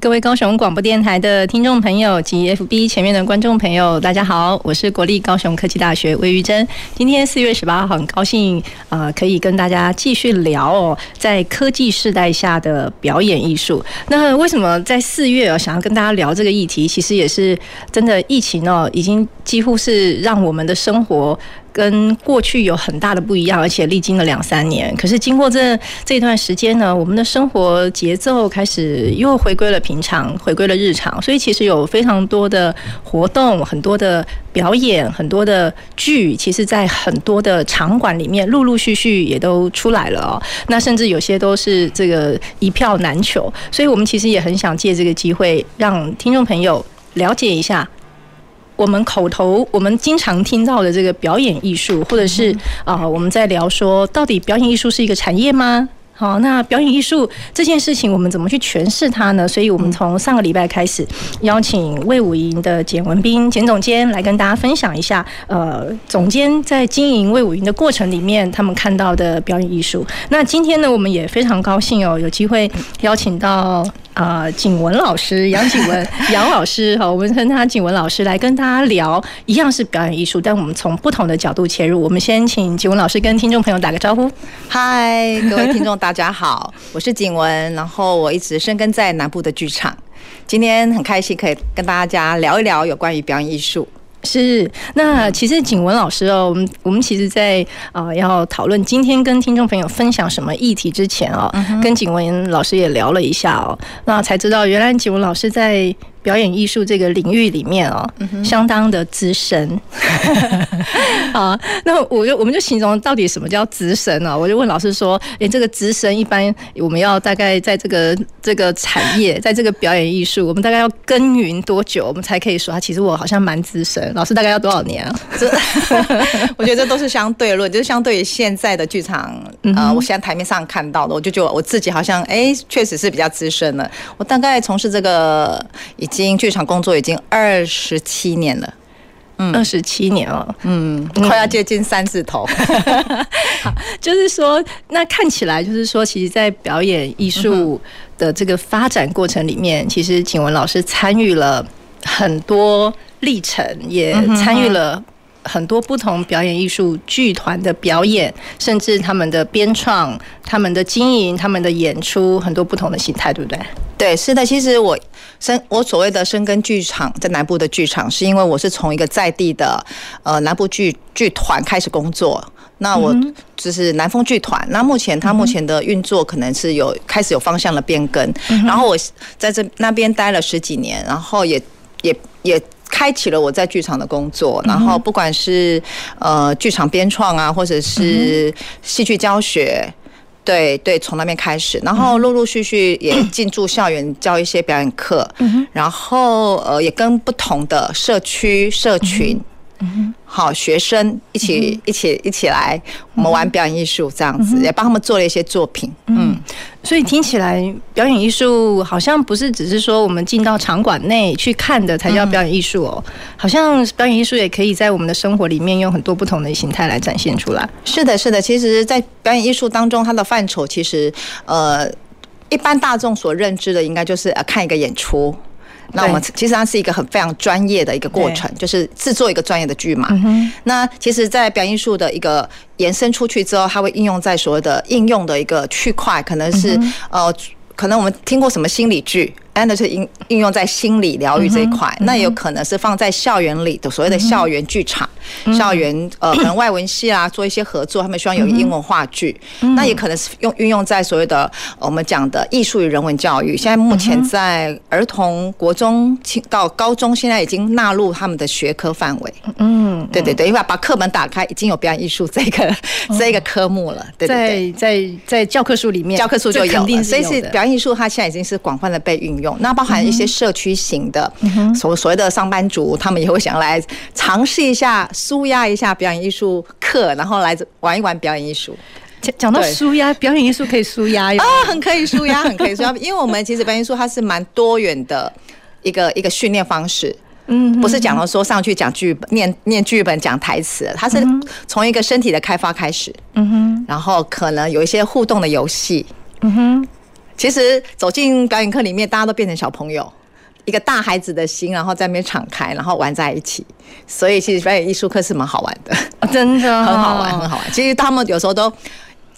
各位高雄广播电台的听众朋友及 FB 前面的观众朋友，大家好，我是国立高雄科技大学魏玉珍。今天四月十八号，很高兴、呃，可以跟大家继续聊哦，在科技世代下的表演艺术。那为什么在四月哦，想要跟大家聊这个议题？其实也是真的，疫情哦，已经几乎是让我们的生活。跟过去有很大的不一样，而且历经了两三年。可是经过这这段时间呢，我们的生活节奏开始又回归了平常，回归了日常。所以其实有非常多的活动，很多的表演，很多的剧，其实在很多的场馆里面陆陆续续也都出来了哦。那甚至有些都是这个一票难求。所以我们其实也很想借这个机会，让听众朋友了解一下。我们口头我们经常听到的这个表演艺术，或者是啊，我们在聊说，到底表演艺术是一个产业吗？好，那表演艺术这件事情，我们怎么去诠释它呢？所以，我们从上个礼拜开始，邀请魏武营的简文斌简总监来跟大家分享一下，呃，总监在经营魏武营的过程里面，他们看到的表演艺术。那今天呢，我们也非常高兴哦，有机会邀请到啊，景文老师杨景文 杨老师，好，我们称他景文老师来跟大家聊，一样是表演艺术，但我们从不同的角度切入。我们先请景文老师跟听众朋友打个招呼。嗨，各位听众大。大家好，我是景文，然后我一直深耕在南部的剧场，今天很开心可以跟大家聊一聊有关于表演艺术。是，那其实景文老师哦，我们我们其实在啊要讨论今天跟听众朋友分享什么议题之前哦，跟景文老师也聊了一下哦，那才知道原来景文老师在。表演艺术这个领域里面哦，相当的资深。啊，那我就我们就形容到底什么叫资深呢？我就问老师说：“诶，这个资深一般我们要大概在这个这个产业，在这个表演艺术，我们大概要耕耘多久，我们才可以说，其实我好像蛮资深。老师大概要多少年啊？这 我觉得这都是相对论，就是相对于现在的剧场，呃，我现在台面上看到的，我就觉得我自己好像哎，确实是比较资深了。我大概从事这个已经。经剧场工作已经二十七年了，嗯，二十七年了，嗯，快要接近三字头。好，就是说，那看起来就是说，其实，在表演艺术的这个发展过程里面，其实景文老师参与了很多历程，也参与了很多不同表演艺术剧团的表演，甚至他们的编创、他们的经营、他们的演出，很多不同的形态，对不对？对，是的。其实我生我所谓的生根剧场，在南部的剧场，是因为我是从一个在地的呃南部剧剧团开始工作。那我就是南风剧团。那目前他目前的运作可能是有开始有方向的变更。然后我在这那边待了十几年，然后也也也开启了我在剧场的工作。然后不管是呃剧场编创啊，或者是戏剧教学。对对，从那边开始，然后陆陆续续也进驻校园教一些表演课，然后呃也跟不同的社区社群。嗯，好，学生一起、嗯、一起一起来，我们玩表演艺术这样子，嗯、也帮他们做了一些作品。嗯，所以听起来表演艺术好像不是只是说我们进到场馆内去看的才叫表演艺术哦，好像表演艺术也可以在我们的生活里面用很多不同的形态来展现出来。是的，是的，其实，在表演艺术当中，它的范畴其实呃，一般大众所认知的应该就是呃看一个演出。那我们其实它是一个很非常专业的一个过程，就是制作一个专业的剧嘛。那其实，在表演艺术的一个延伸出去之后，它会应用在所谓的应用的一个区块，可能是呃，可能我们听过什么心理剧。那是应应用在心理疗愈这一块，那也有可能是放在校园里的所谓的校园剧场、校园呃 可能外文系啊做一些合作，他们希望有英文话剧，那也可能是用运用在所谓的我们讲的艺术与人文教育。现在目前在儿童国中到高中，现在已经纳入他们的学科范围。嗯，对对对，因为把课本打开，已经有表演艺术这个这个科目了。对对对，在在在教科书里面，教科书就有了，所以是表演艺术，它现在已经是广泛的被运用。用。那包含一些社区型的，所所谓的上班族，他们也会想来尝试一下，舒压一下表演艺术课，然后来玩一玩表演艺术。讲讲到舒压，表演艺术可以舒压 哟。啊，很可以舒压，很可以舒压，因为我们其实表演艺术它是蛮多元的一个一个训练方式。嗯，不是讲了说上去讲剧本、念念剧本、讲台词，它是从一个身体的开发开始。嗯哼，然后可能有一些互动的游戏。嗯哼，其实走进表演课里面，大家都变成小朋友，一个大孩子的心，然后在那边敞开，然后玩在一起。所以其实表演艺术课是蛮好玩的，哦、真的、哦、很好玩，很好玩。其实他们有时候都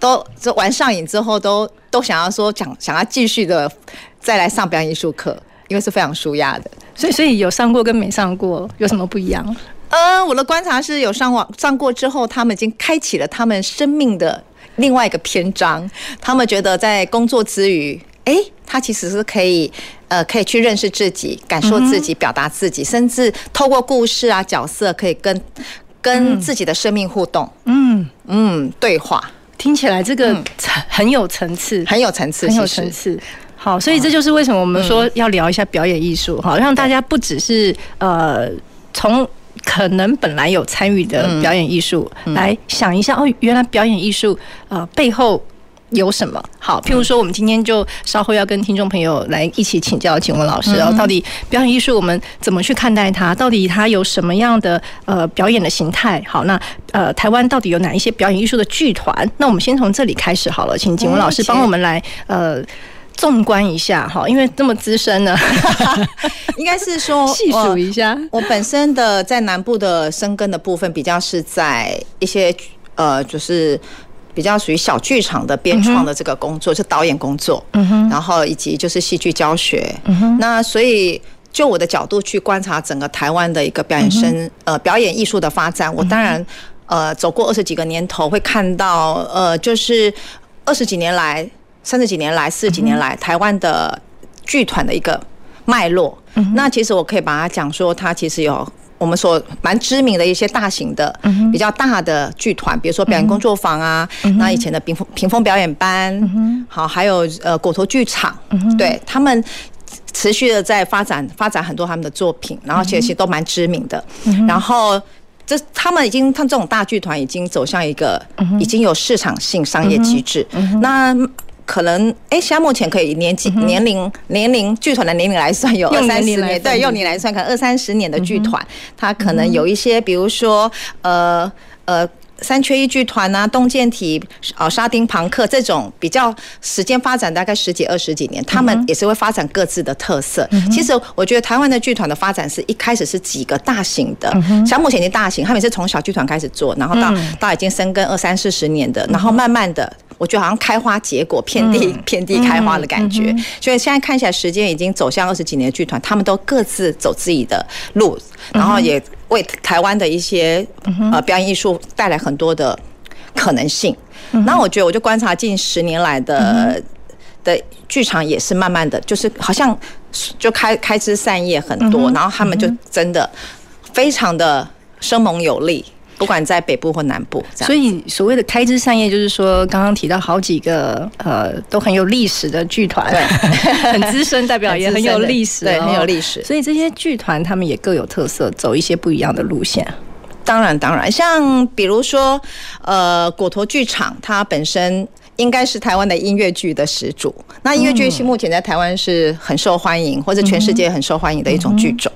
都就玩上瘾之后都，都都想要说想想要继续的再来上表演艺术课，因为是非常舒压的。所以，所以有上过跟没上过有什么不一样？嗯，我的观察是有上网上过之后，他们已经开启了他们生命的另外一个篇章。他们觉得在工作之余，哎，他其实是可以呃，可以去认识自己、感受自己、表达自己，甚至透过故事啊、角色，可以跟跟自己的生命互动。嗯。嗯，对话。听起来这个很有层次，很有层次，很有层次。好，所以这就是为什么我们说要聊一下表演艺术，好，让大家不只是呃从可能本来有参与的表演艺术来想一下哦，原来表演艺术呃背后有什么？好，譬如说我们今天就稍后要跟听众朋友来一起请教景文老师哦，到底表演艺术我们怎么去看待它？到底它有什么样的呃表演的形态？好，那呃台湾到底有哪一些表演艺术的剧团？那我们先从这里开始好了，请景文老师帮我们来呃。纵观一下哈，因为这么资深呢，应该是说 细数一下。我本身的在南部的生根的部分，比较是在一些呃，就是比较属于小剧场的编创的这个工作，是导演工作。嗯哼。然后以及就是戏剧教学。嗯哼。那所以就我的角度去观察整个台湾的一个表演生呃表演艺术的发展，我当然呃走过二十几个年头，会看到呃就是二十几年来。三十几年来，四十几年来，台湾的剧团的一个脉络。那其实我可以把它讲说，它其实有我们所蛮知名的一些大型的、比较大的剧团，比如说表演工作坊啊，那以前的屏风屏风表演班，好，还有呃果陀剧场，对他们持续的在发展发展很多他们的作品，然后其实都蛮知名的。然后这他们已经，他们这种大剧团已经走向一个已经有市场性商业机制。那可能哎，现在目前可以年纪年龄年龄剧团的年龄来算有二三十年，对，用你来算，可能二三十年的剧团，它可能有一些，比如说呃呃三缺一剧团啊，东建体啊，沙丁庞克这种比较时间发展大概十几二十几年，他们也是会发展各自的特色。其实我觉得台湾的剧团的发展是一开始是几个大型的，像目前已经大型，他们是从小剧团开始做，然后到到已经深耕二三四十年的，然后慢慢的。我觉得好像开花结果，遍地遍地开花的感觉。所以现在看起来，时间已经走向二十几年的剧团，他们都各自走自己的路，然后也为台湾的一些呃表演艺术带来很多的可能性。然后我觉得，我就观察近十年来的的剧场，也是慢慢的就是好像就开开枝散叶很多，然后他们就真的非常的生猛有力。不管在北部或南部，所以所谓的开枝散叶，就是说刚刚提到好几个呃都很有历史的剧团，对，很资深，代表也很有历史，对，很有历史。所以这些剧团他们也各有特色，走一些不一样的路线。当然，当然，像比如说呃果陀剧场，它本身。应该是台湾的音乐剧的始祖。那音乐剧是目前在台湾是很受欢迎，或者全世界很受欢迎的一种剧种。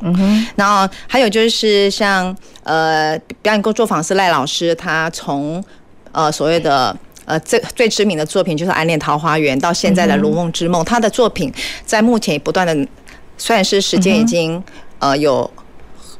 然后还有就是像呃表演工作坊是赖老师，他从呃所谓的呃最最知名的作品就是《暗恋桃花源》，到现在的《如梦之梦》，他的作品在目前也不断的，虽然是时间已经呃有。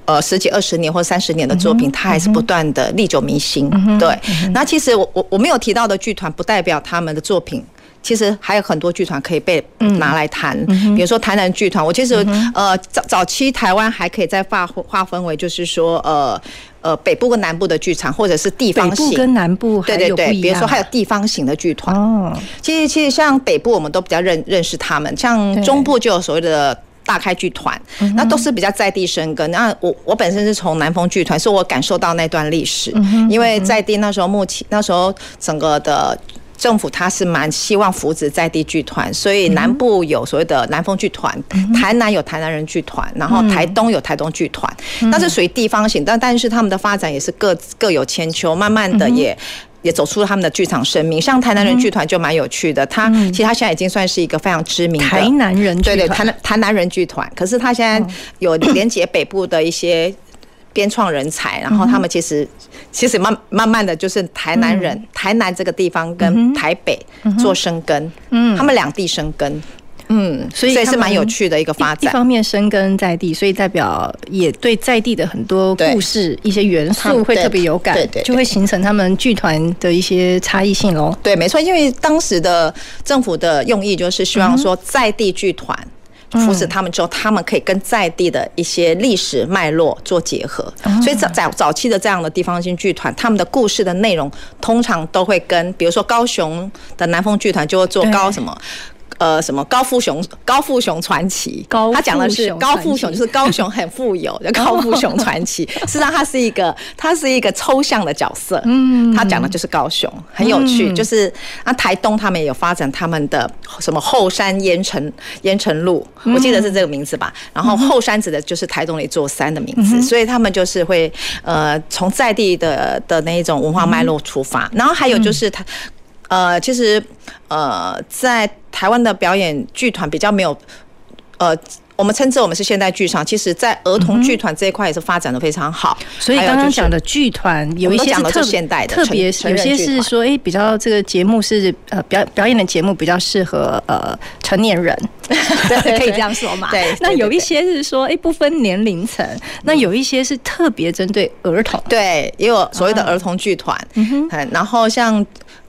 呃，十几二十年或三十年的作品，它还是不断的历久弥新。对，那其实我我我没有提到的剧团，不代表他们的作品，其实还有很多剧团可以被拿来谈。比如说台南剧团，我其实呃早早期台湾还可以再划划分为，就是说呃呃北部跟南部的剧场，或者是地方性。北部跟南部对对对，比如说还有地方型的剧团。哦，其实其实像北部我们都比较认认识他们，像中部就有所谓的。大开剧团，那都是比较在地生根。那我我本身是从南风剧团，所以我感受到那段历史。因为在地那时候，目前那时候整个的政府他是蛮希望扶植在地剧团，所以南部有所谓的南风剧团，台南有台南人剧团，然后台东有台东剧团，那是属于地方型，但但是他们的发展也是各各有千秋，慢慢的也也走出了他们的剧场生命。像台南人剧团就蛮有趣的，他其实他现在已经算是一个非常知名的台南人剧团，对对，台南台南人剧团，可是他现在有连接北部的一些。编创人才，然后他们其实其实慢慢慢的就是台南人，台南这个地方跟台北做生根，嗯，他们两地生根，嗯，所以是蛮有趣的一个发展。一方面生根在地，所以代表也对在地的很多故事一些元素会特别有感，对对，就会形成他们剧团的一些差异性喽。对，没错，因为当时的政府的用意就是希望说在地剧团。扶持他们之后，他们可以跟在地的一些历史脉络做结合，所以早早早期的这样的地方性剧团，他们的故事的内容通常都会跟，比如说高雄的南风剧团就会做高什么。呃，什么高富雄？高富雄传奇，他讲的是高富雄，就是高雄很富有，叫 高富雄传奇。实际上，他是一个，他是一个抽象的角色。嗯，他讲的就是高雄，很有趣。就是啊，台东他们也有发展他们的什么后山烟城烟城路，我记得是这个名字吧。然后后山指的就是台东的一座山的名字，所以他们就是会呃从在地的的那一种文化脉络出发。然后还有就是他。呃，其实，呃，在台湾的表演剧团比较没有，呃，我们称之我们是现代剧场。其实，在儿童剧团这一块也是发展的非常好。所以刚刚讲的剧团有一些是特现代的，特别有些是说，哎，比较这个节目是呃表表演的节目比较适合呃成年人，对，可以这样说嘛？对。那有一些是说，哎，不分年龄层。那有一些是特别针对儿童，对，也有所谓的儿童剧团。嗯哼。然后像。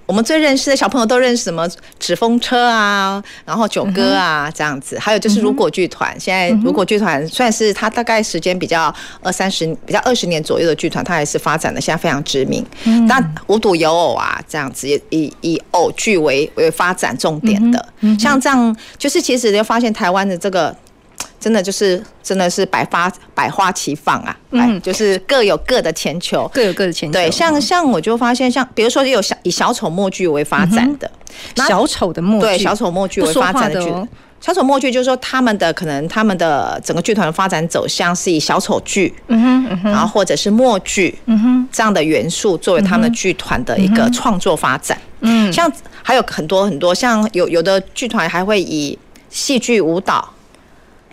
我们最认识的小朋友都认识什么纸风车啊，然后九歌啊这样子，还有就是如果剧团。现在如果剧团算是它大概时间比较二三十、比较二十年左右的剧团，它也是发展的现在非常知名。那无独有偶啊，这样子也以以偶剧为为发展重点的，像这样就是其实就发现台湾的这个。真的就是，真的是百花百花齐放啊！嗯，就是各有各的千秋，各有各的千秋。对，像像我就发现，像比如说有小以小丑默剧为发展的，小丑的默剧，对，小丑默剧为发展的剧，小丑默剧就是说他们的可能他们的整个剧团的发展走向是以小丑剧，嗯哼，然后或者是默剧，嗯哼，这样的元素作为他们剧团的一个创作发展。嗯，像还有很多很多，像有有的剧团还会以戏剧舞蹈。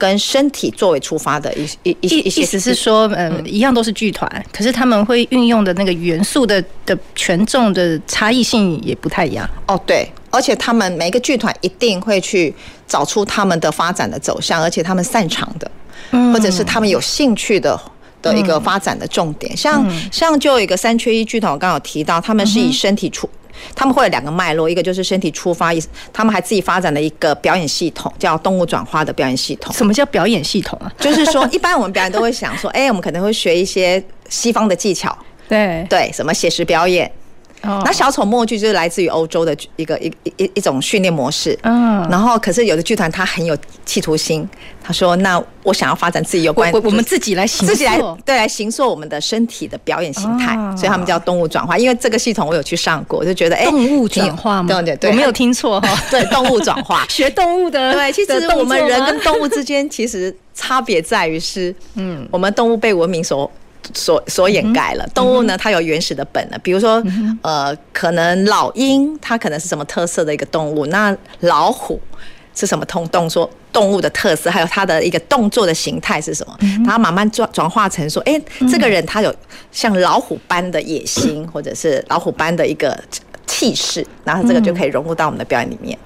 跟身体作为出发的一一一一些，意思是说，嗯，一样都是剧团，可是他们会运用的那个元素的的权重的差异性也不太一样。哦，对，而且他们每个剧团一定会去找出他们的发展的走向，而且他们擅长的，或者是他们有兴趣的的一个发展的重点。像像就有一个三缺一剧团，我刚刚有提到，他们是以身体出。他们会有两个脉络，一个就是身体出发，他们还自己发展了一个表演系统，叫动物转化的表演系统。什么叫表演系统啊？就是说，一般我们表演都会想说，哎，我们可能会学一些西方的技巧，对对，什么写实表演。那小丑默剧就是来自于欧洲的一个一一一种训练模式，嗯，然后可是有的剧团他很有企图心，他说：“那我想要发展自己有关，我们自己来形，自己来对来形塑我们的身体的表演形态，所以他们叫动物转化。因为这个系统我有去上过，我就觉得哎，动物转化吗？对对，我没有听错哈，对，动物转化，学动物的，对，其实我们人跟动物之间其实差别在于是，嗯，我们动物被文明所。所所掩盖了。动物呢，它有原始的本能，比如说，呃，可能老鹰它可能是什么特色的一个动物，那老虎是什么通动作动物的特色，还有它的一个动作的形态是什么，它慢慢转转化成说，哎，这个人他有像老虎般的野心，或者是老虎般的一个气势，然后这个就可以融入到我们的表演里面。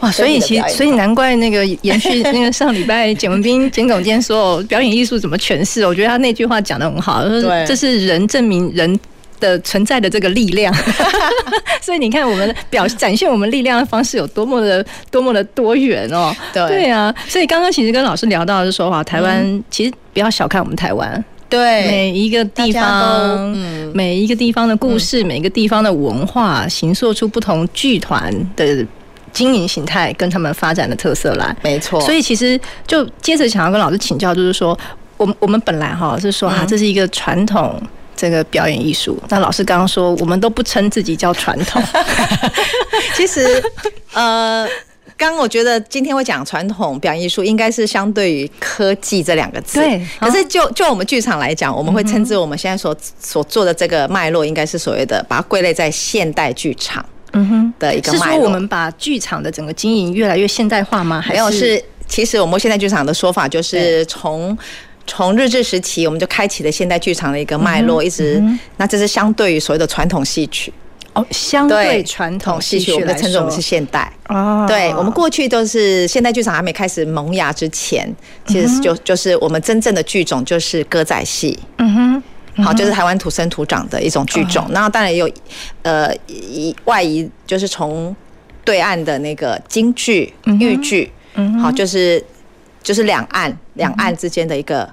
哇，所以其实，所以难怪那个延续 那个上礼拜简文斌简总监说表演艺术怎么诠释，我觉得他那句话讲的很好，说这是人证明人的存在的这个力量。所以你看，我们表展现我们力量的方式有多么的多么的多元哦。对。对啊，所以刚刚其实跟老师聊到的是说，话台湾其实不要小看我们台湾，对。每一个地方，每一个地方的故事，每一个地方的文化，形塑出不同剧团的。经营形态跟他们发展的特色来，没错。所以其实就接着想要跟老师请教，就是说，我们我们本来哈是说啊，这是一个传统这个表演艺术。那老师刚刚说，我们都不称自己叫传统。其实，呃，刚刚我觉得今天会讲传统表演艺术，应该是相对于科技这两个字。对。可是就就我们剧场来讲，我们会称之我们现在所所做的这个脉络，应该是所谓的把它归类在现代剧场。嗯哼。的一个脉络。是说我们把剧场的整个经营越来越现代化吗？没有，是其实我们现代剧场的说法就是从。从日治时期，我们就开启了现代剧场的一个脉络，一直，那这是相对于所谓的传统戏曲哦，相对传统戏曲，我们称之我们是现代哦。对，我们过去都是现代剧场还没开始萌芽之前，其实就就是我们真正的剧种就是歌仔戏，嗯哼，好，就是台湾土生土长的一种剧种。然后当然也有呃一外移，就是从对岸的那个京剧、豫剧，嗯，好，就是就是两岸两岸之间的一个。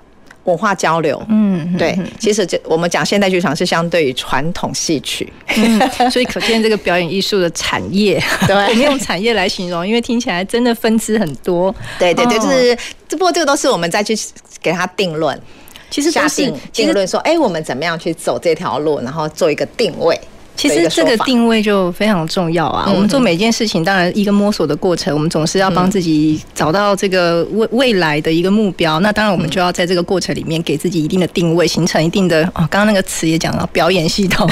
文化交流，嗯，对，其实这我们讲现代剧场是相对于传统戏曲，嗯，所以可见这个表演艺术的产业，对，我们用产业来形容，因为听起来真的分支很多，对对对，就是，不过这个都是我们再去给它定论，其实下定定论说，哎，我们怎么样去走这条路，然后做一个定位。其实这个定位就非常重要啊！我们做每件事情，当然一个摸索的过程，我们总是要帮自己找到这个未未来的一个目标。那当然，我们就要在这个过程里面给自己一定的定位，形成一定的哦。刚刚那个词也讲了表演系统，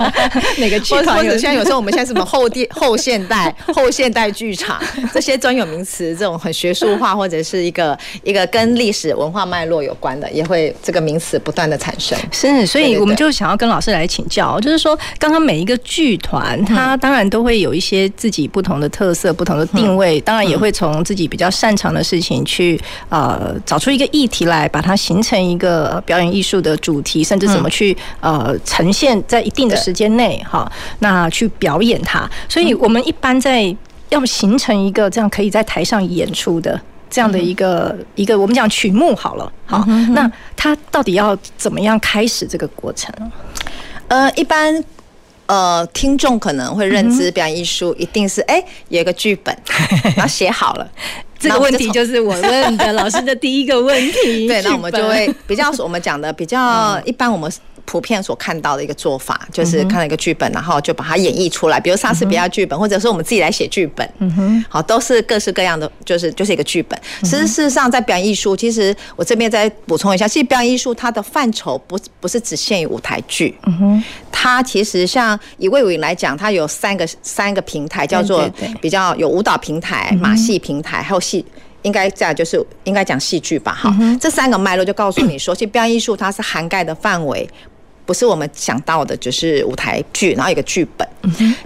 每个剧团有。现在有时候我们现在什么后电 后现代后现代剧场这些专有名词，这种很学术化或者是一个一个跟历史文化脉络有关的，也会这个名词不断的产生。是，所以我们就想要跟老师来请教，就是说刚刚。每一个剧团，它当然都会有一些自己不同的特色、不同的定位，当然也会从自己比较擅长的事情去呃找出一个议题来，把它形成一个表演艺术的主题，甚至怎么去呃呈现在一定的时间内哈，那去表演它。所以我们一般在要形成一个这样可以在台上演出的这样的一个一个我们讲曲目好了，好，那它到底要怎么样开始这个过程？呃，一般。呃，听众可能会认知表演艺术一定是哎、欸，有一个剧本，然后写好了。这个问题就是我问的老师的第一个问题。对，那我们就会比较我们讲的比较 一般，我们。普遍所看到的一个做法，就是看了一个剧本，然后就把它演绎出来。比如莎士比亚剧本，或者说我们自己来写剧本，嗯哼，好，都是各式各样的，就是就是一个剧本。其实事实上，在表演艺术，其实我这边再补充一下，其实表演艺术它的范畴不不是只限于舞台剧，嗯哼，它其实像以魏武营来讲，它有三个三个平台，叫做比较有舞蹈平台、马戏平台，还有戏。应该这样，就是应该讲戏剧吧，哈，这三个脉络就告诉你说，其实表演艺术它是涵盖的范围，不是我们想到的，就是舞台剧，然后一个剧本。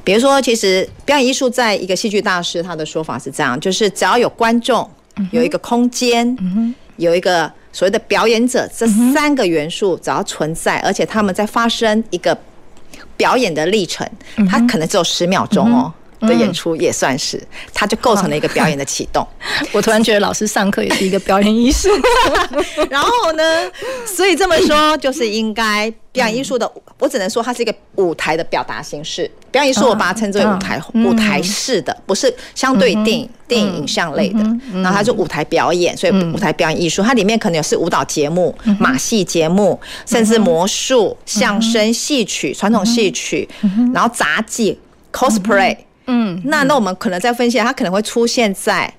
比如说，其实表演艺术在一个戏剧大师他的说法是这样，就是只要有观众，有一个空间，有一个所谓的表演者，这三个元素只要存在，而且他们在发生一个表演的历程，它可能只有十秒钟哦。的演出也算是，它就构成了一个表演的启动。我突然觉得老师上课也是一个表演艺术。然后呢，所以这么说就是应该表演艺术的，我只能说它是一个舞台的表达形式。表演艺术我把它称之为舞台舞台式的，不是相对电影电影影像类的。然后它是舞台表演，所以舞台表演艺术它里面可能有是舞蹈节目、马戏节目，甚至魔术、相声、戏曲、传统戏曲，然后杂技、cosplay。嗯，那那我们可能再分析，它可能会出现在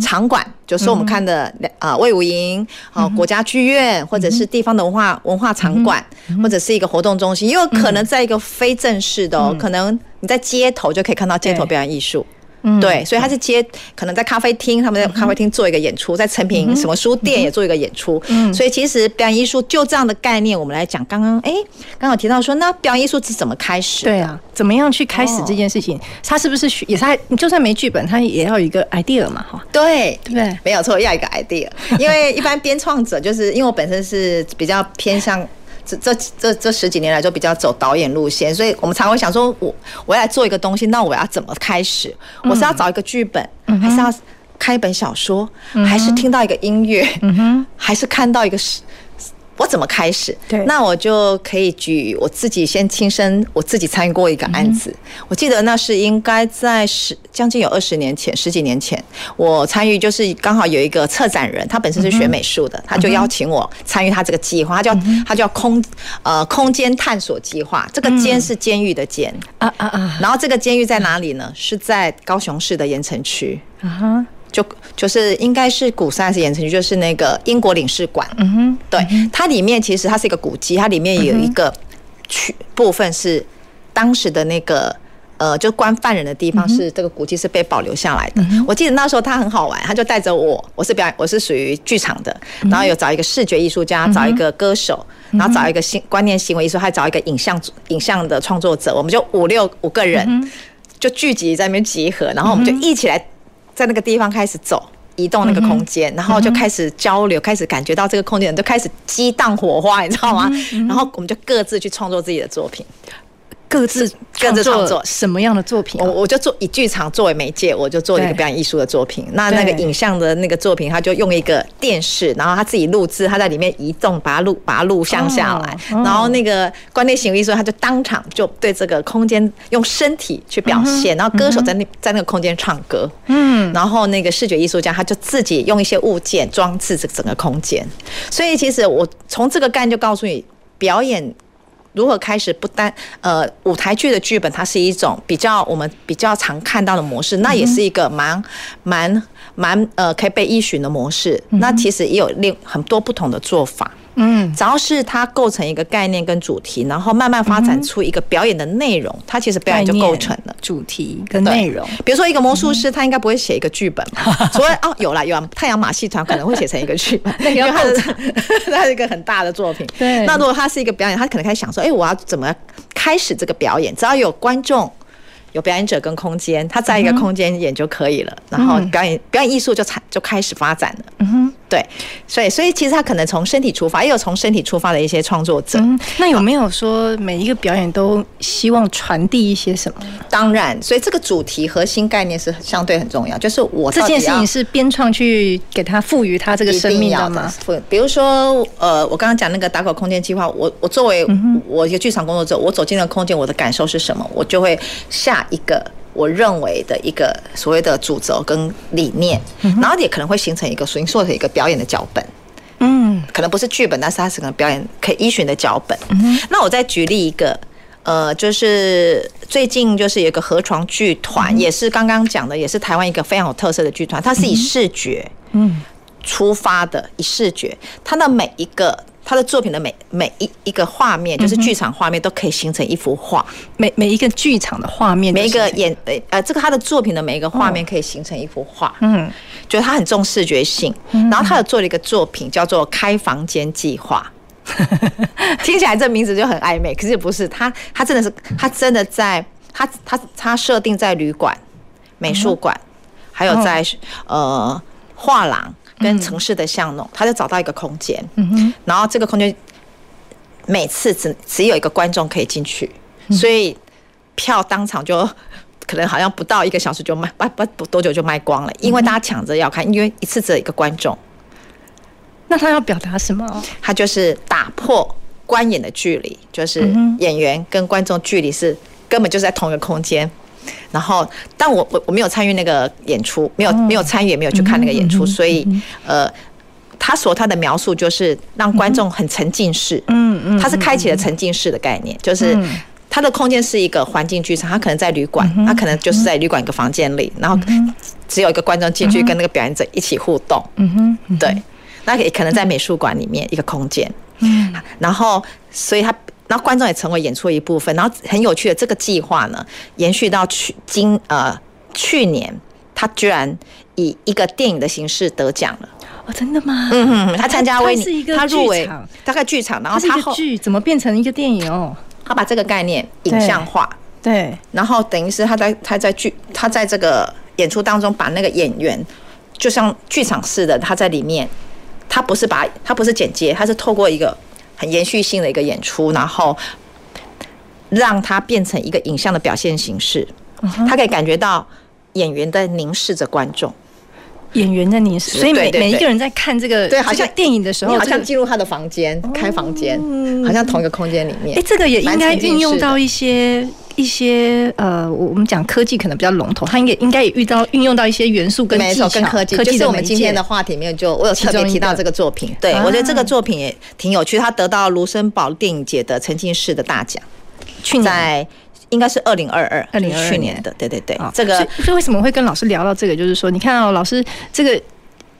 场馆，就是我们看的啊魏武营啊国家剧院，或者是地方的文化文化场馆，或者是一个活动中心，也有可能在一个非正式的哦，可能你在街头就可以看到街头表演艺术。嗯，对，所以他是接可能在咖啡厅，他们在咖啡厅做一个演出，在成品什么书店也做一个演出。嗯，所以其实表演艺术就这样的概念，我们来讲，刚刚哎，刚刚有提到说，那表演艺术是怎么开始？对啊，怎么样去开始这件事情？他是不是也是就算没剧本，他也要有一个 idea 嘛？哈，对对，没有错，要一个 idea。因为一般编创者，就是因为我本身是比较偏向。这这这十几年来就比较走导演路线，所以我们常会想说，我我要来做一个东西，那我要怎么开始？我是要找一个剧本，还是要开一本小说，还是听到一个音乐，还是看到一个我怎么开始？对，那我就可以举我自己先亲身，我自己参与过一个案子。嗯、我记得那是应该在十将近有二十年前，十几年前，我参与就是刚好有一个策展人，他本身是学美术的，嗯、他就邀请我参与他这个计划，他叫、嗯、他叫空呃空间探索计划。这个监是监狱的监啊啊啊！然后这个监狱在哪里呢？是在高雄市的盐城区啊哈。就就是应该是鼓山还是盐埕区，就是那个英国领事馆。嗯哼，对，它里面其实它是一个古迹，它里面有一个区部分是当时的那个呃，就关犯人的地方，是这个古迹是被保留下来的。我记得那时候他很好玩，他就带着我，我是表演，我是属于剧场的，然后有找一个视觉艺术家，找一个歌手，然后找一个新观念行为艺术，还找一个影像影像的创作者，我们就五六五个人就聚集在那边集合，然后我们就一起来。在那个地方开始走，移动那个空间，然后就开始交流，开始感觉到这个空间，就开始激荡火花，你知道吗？然后我们就各自去创作自己的作品。各自各自创作什么样的作品？我我就做以剧场作为媒介，我就做一个表演艺术的作品。那那个影像的那个作品，他就用一个电视，然后他自己录制，他在里面移动，把它录把它录像下来。然后那个观念行为艺术，他就当场就对这个空间用身体去表现。然后歌手在那在那个空间唱歌，嗯，然后那个视觉艺术家他就自己用一些物件装置这整个空间。所以其实我从这个概念就告诉你表演。如何开始不单呃舞台剧的剧本，它是一种比较我们比较常看到的模式，那也是一个蛮蛮蛮呃可以被依循的模式。那其实也有另很多不同的做法。嗯，只要是它构成一个概念跟主题，然后慢慢发展出一个表演的内容，它其实表演就构成了主题跟内容。比如说一个魔术师，他应该不会写一个剧本嘛？除了哦，有了有太阳马戏团可能会写成一个剧本，那个他是一个很大的作品。对，那如果他是一个表演，他可能开始想说，哎，我要怎么开始这个表演？只要有观众。有表演者跟空间，他在一个空间演就可以了，然后表演表演艺术就产就开始发展了。嗯哼，对，所以所以其实他可能从身体出发，也有从身体出发的一些创作者。嗯，那有没有说每一个表演都希望传递一些什么？当然，所以这个主题核心概念是相对很重要，就是我这件事情是编创去给他赋予他这个生命的吗？比如说，呃，我刚刚讲那个打狗空间计划，我我作为我一个剧场工作者，我走进了空间，我的感受是什么？我就会下。一个我认为的一个所谓的主轴跟理念，然后也可能会形成一个属于说的一个表演的脚本，嗯，可能不是剧本，但是它是个表演可以依循的脚本。那我再举例一个，呃，就是最近就是有一个河床剧团，也是刚刚讲的，也是台湾一个非常有特色的剧团，它是以视觉嗯。出发的，以视觉，它的每一个。他的作品的每每一一个画面，就是剧场画面，都可以形成一幅画。每每一个剧场的画面，每一个演呃，这个他的作品的每一个画面可以形成一幅画。嗯，觉得他很重视觉性。然后他有做了一个作品叫做《开房间计划》，听起来这名字就很暧昧，可是不是。他他真的是他真的在他他他设定在旅馆、美术馆，还有在呃画廊。跟城市的巷弄，他就找到一个空间，然后这个空间每次只只有一个观众可以进去，所以票当场就 可能好像不到一个小时就卖，不不多久就卖光了，因为大家抢着要看，因为一次只有一个观众。那他要表达什么？他就是打破观演的距离，就是演员跟观众距离是根本就是在同一个空间。然后，但我我我没有参与那个演出，没有没有参与，也没有去看那个演出，所以呃，他所他的描述就是让观众很沉浸式，嗯嗯，他是开启了沉浸式的概念，就是他的空间是一个环境剧场，他可能在旅馆，他可能就是在旅馆一个房间里，然后只有一个观众进去跟那个表演者一起互动，嗯哼，对，那也可能在美术馆里面一个空间，嗯，然后所以他。然后观众也成为演出的一部分。然后很有趣的这个计划呢，延续到去今呃去年，他居然以一个电影的形式得奖了。哦，真的吗？嗯哼，他参加威尼，他入围大概剧场，然后他一个剧怎么变成一个电影哦？他把这个概念影像化，对，然后等于是他在他在剧他在这个演出当中把那个演员就像剧场似的，他在里面，他不是把他不是剪接，他是透过一个。很延续性的一个演出，然后让它变成一个影像的表现形式，他可以感觉到演员在凝视着观众，演员在凝视，所以每每一个人在看这个对，好像电影的时候，好像进入他的房间，开房间，好像同一个空间里面。哎，这个也应该运用到一些一些呃，我们讲科技可能比较笼统，它应该应该也遇到运用到一些元素跟技巧跟科技。就是我们今天的话题里面，就我有特别提到这个作品。对，我觉得这个作品也挺有趣，它得到卢森堡电影节的沉浸式的大奖。去年在应该是二零二二，二零二二年的，对对对。这个所以为什么会跟老师聊到这个？就是说，你看哦，老师这个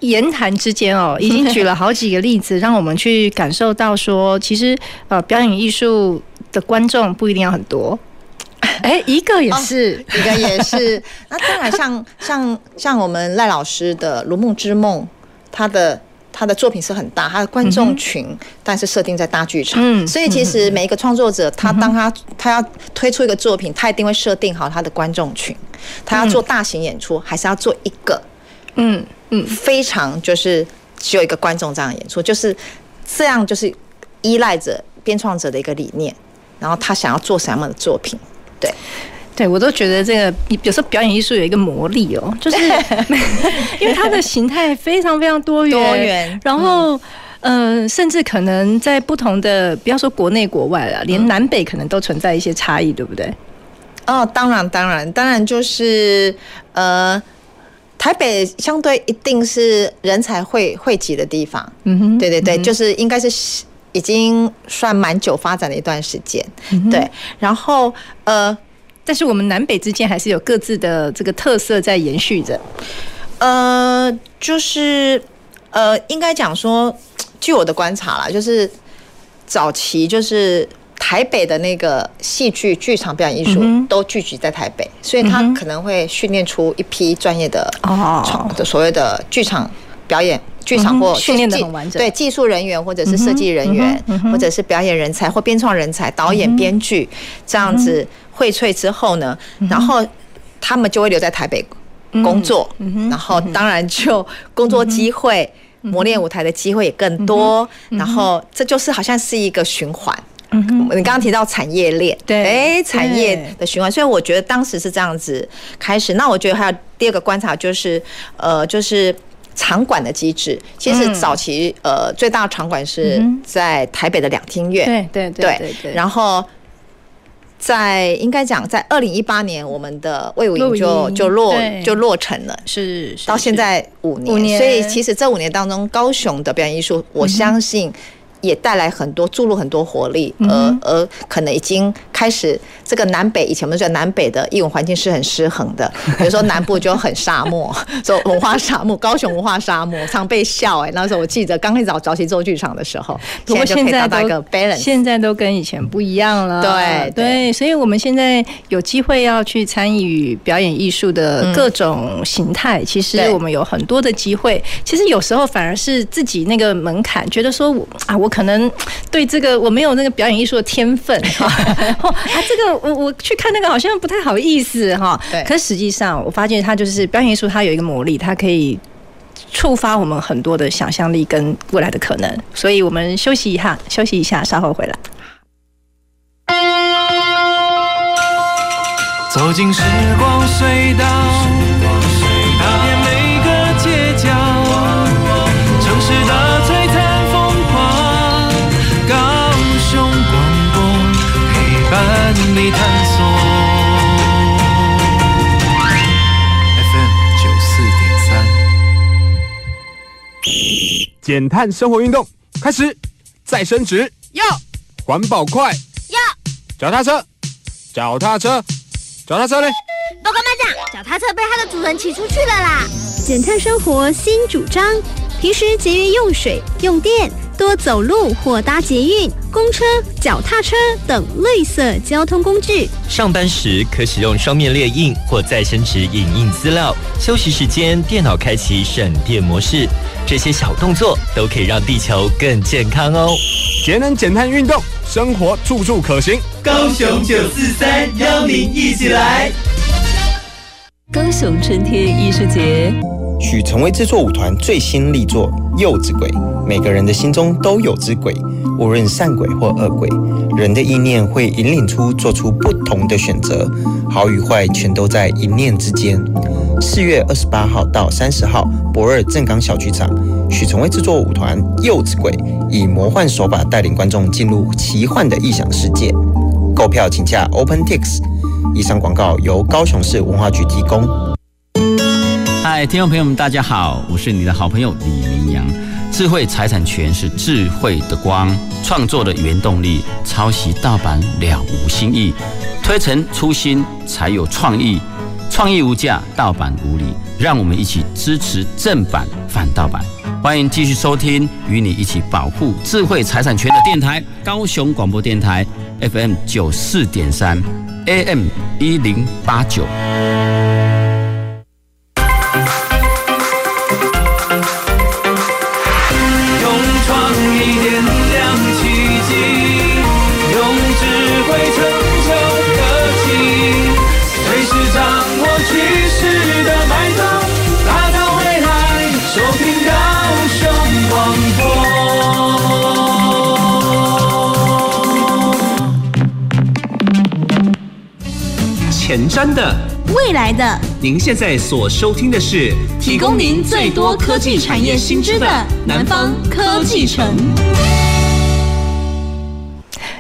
言谈之间哦，已经举了好几个例子，让我们去感受到说，其实呃，表演艺术的观众不一定要很多。哎，一个也是，一个也是。那当然，像像像我们赖老师的《如梦之梦》，他的。他的作品是很大，他的观众群，嗯、但是设定在大剧场，嗯、所以其实每一个创作者，他当他他要推出一个作品，他一定会设定好他的观众群，他要做大型演出，还是要做一个，嗯嗯，非常就是只有一个观众这样的演出，就是这样，就是依赖着编创者的一个理念，然后他想要做什么样的作品，对。对，我都觉得这个有时候表演艺术有一个魔力哦，就是 因为它的形态非常非常多元，多元，然后嗯、呃，甚至可能在不同的，不要说国内国外了，连南北可能都存在一些差异，对不对？哦，当然，当然，当然，就是呃，台北相对一定是人才汇汇集的地方，嗯哼，对对对，嗯、就是应该是已经算蛮久发展的一段时间，嗯、对，然后呃。但是我们南北之间还是有各自的这个特色在延续着。呃，就是呃，应该讲说，据我的观察啦，就是早期就是台北的那个戏剧剧场表演艺术都聚集在台北，嗯、所以他可能会训练出一批专业的哦。的所谓的剧场表演剧场或训练的很完整，对技术人员或者是设计人员、或者是表演人才或编创人才、导演、编剧、嗯、这样子。荟萃之后呢，然后他们就会留在台北工作，然后当然就工作机会、磨练舞台的机会也更多，然后这就是好像是一个循环。你刚刚提到产业链，对，产业的循环，所以我觉得当时是这样子开始。那我觉得还有第二个观察就是，呃，就是场馆的机制。其实早期呃最大的场馆是在台北的两厅院，对对。对对，然后。在应该讲，在二零一八年，我们的魏武营就就落就落成了，是，是到现在五年，五年，所以其实这五年当中，高雄的表演艺术，我相信。也带来很多注入很多活力，而而可能已经开始这个南北以前我们说南北的艺文环境是很失衡的，比如说南部就很沙漠，说文化沙漠，高雄文化沙漠，常被笑哎、欸。那时候我记得刚开始早早期做剧场的时候，不过现在都 balance，现在都跟以前不一样了。对对，所以我们现在有机会要去参与表演艺术的各种形态，其实我们有很多的机会。其实有时候反而是自己那个门槛，觉得说我啊我。可能对这个我没有那个表演艺术的天分 哈，啊，这个我我去看那个好像不太好意思哈。对。可实际上我发现它就是表演艺术，它有一个魔力，它可以触发我们很多的想象力跟未来的可能。所以我们休息一下，休息一下，稍后回来。走进时光隧道。减碳生活运动开始，再升职要，环保快要，脚踏车，脚踏车，脚踏车嘞！报告班长，脚踏车被它的主人骑出去了啦！减碳生活新主张，平时节约用水用电。多走路或搭捷运、公车、脚踏车等绿色交通工具。上班时可使用双面列印或再生纸影印资料。休息时间，电脑开启省电模式。这些小动作都可以让地球更健康哦。节能减碳运动，生活处处可行。高雄九四三邀您一起来。高雄春天艺术节。许成威制作舞团最新力作《柚子鬼》，每个人的心中都有只鬼。无论善鬼或恶鬼，人的意念会引领出做出不同的选择，好与坏全都在一念之间。四月二十八号到三十号，博尔正港小剧场，许崇威制作舞团《柚子鬼》以魔幻手法带领观众进入奇幻的异想世界。购票请洽 OpenTix。以上广告由高雄市文化局提供。嗨，听众朋友们，大家好，我是你的好朋友李明阳。智慧财产权是智慧的光，创作的原动力。抄袭盗版了无新意，推陈出新才有创意。创意无价，盗版无理。让我们一起支持正版反盗版。欢迎继续收听，与你一起保护智慧财产权的电台——高雄广播电台 FM 九四点三，AM 一零八九。来的，您现在所收听的是提供您最多科技产业新知的南方科技城。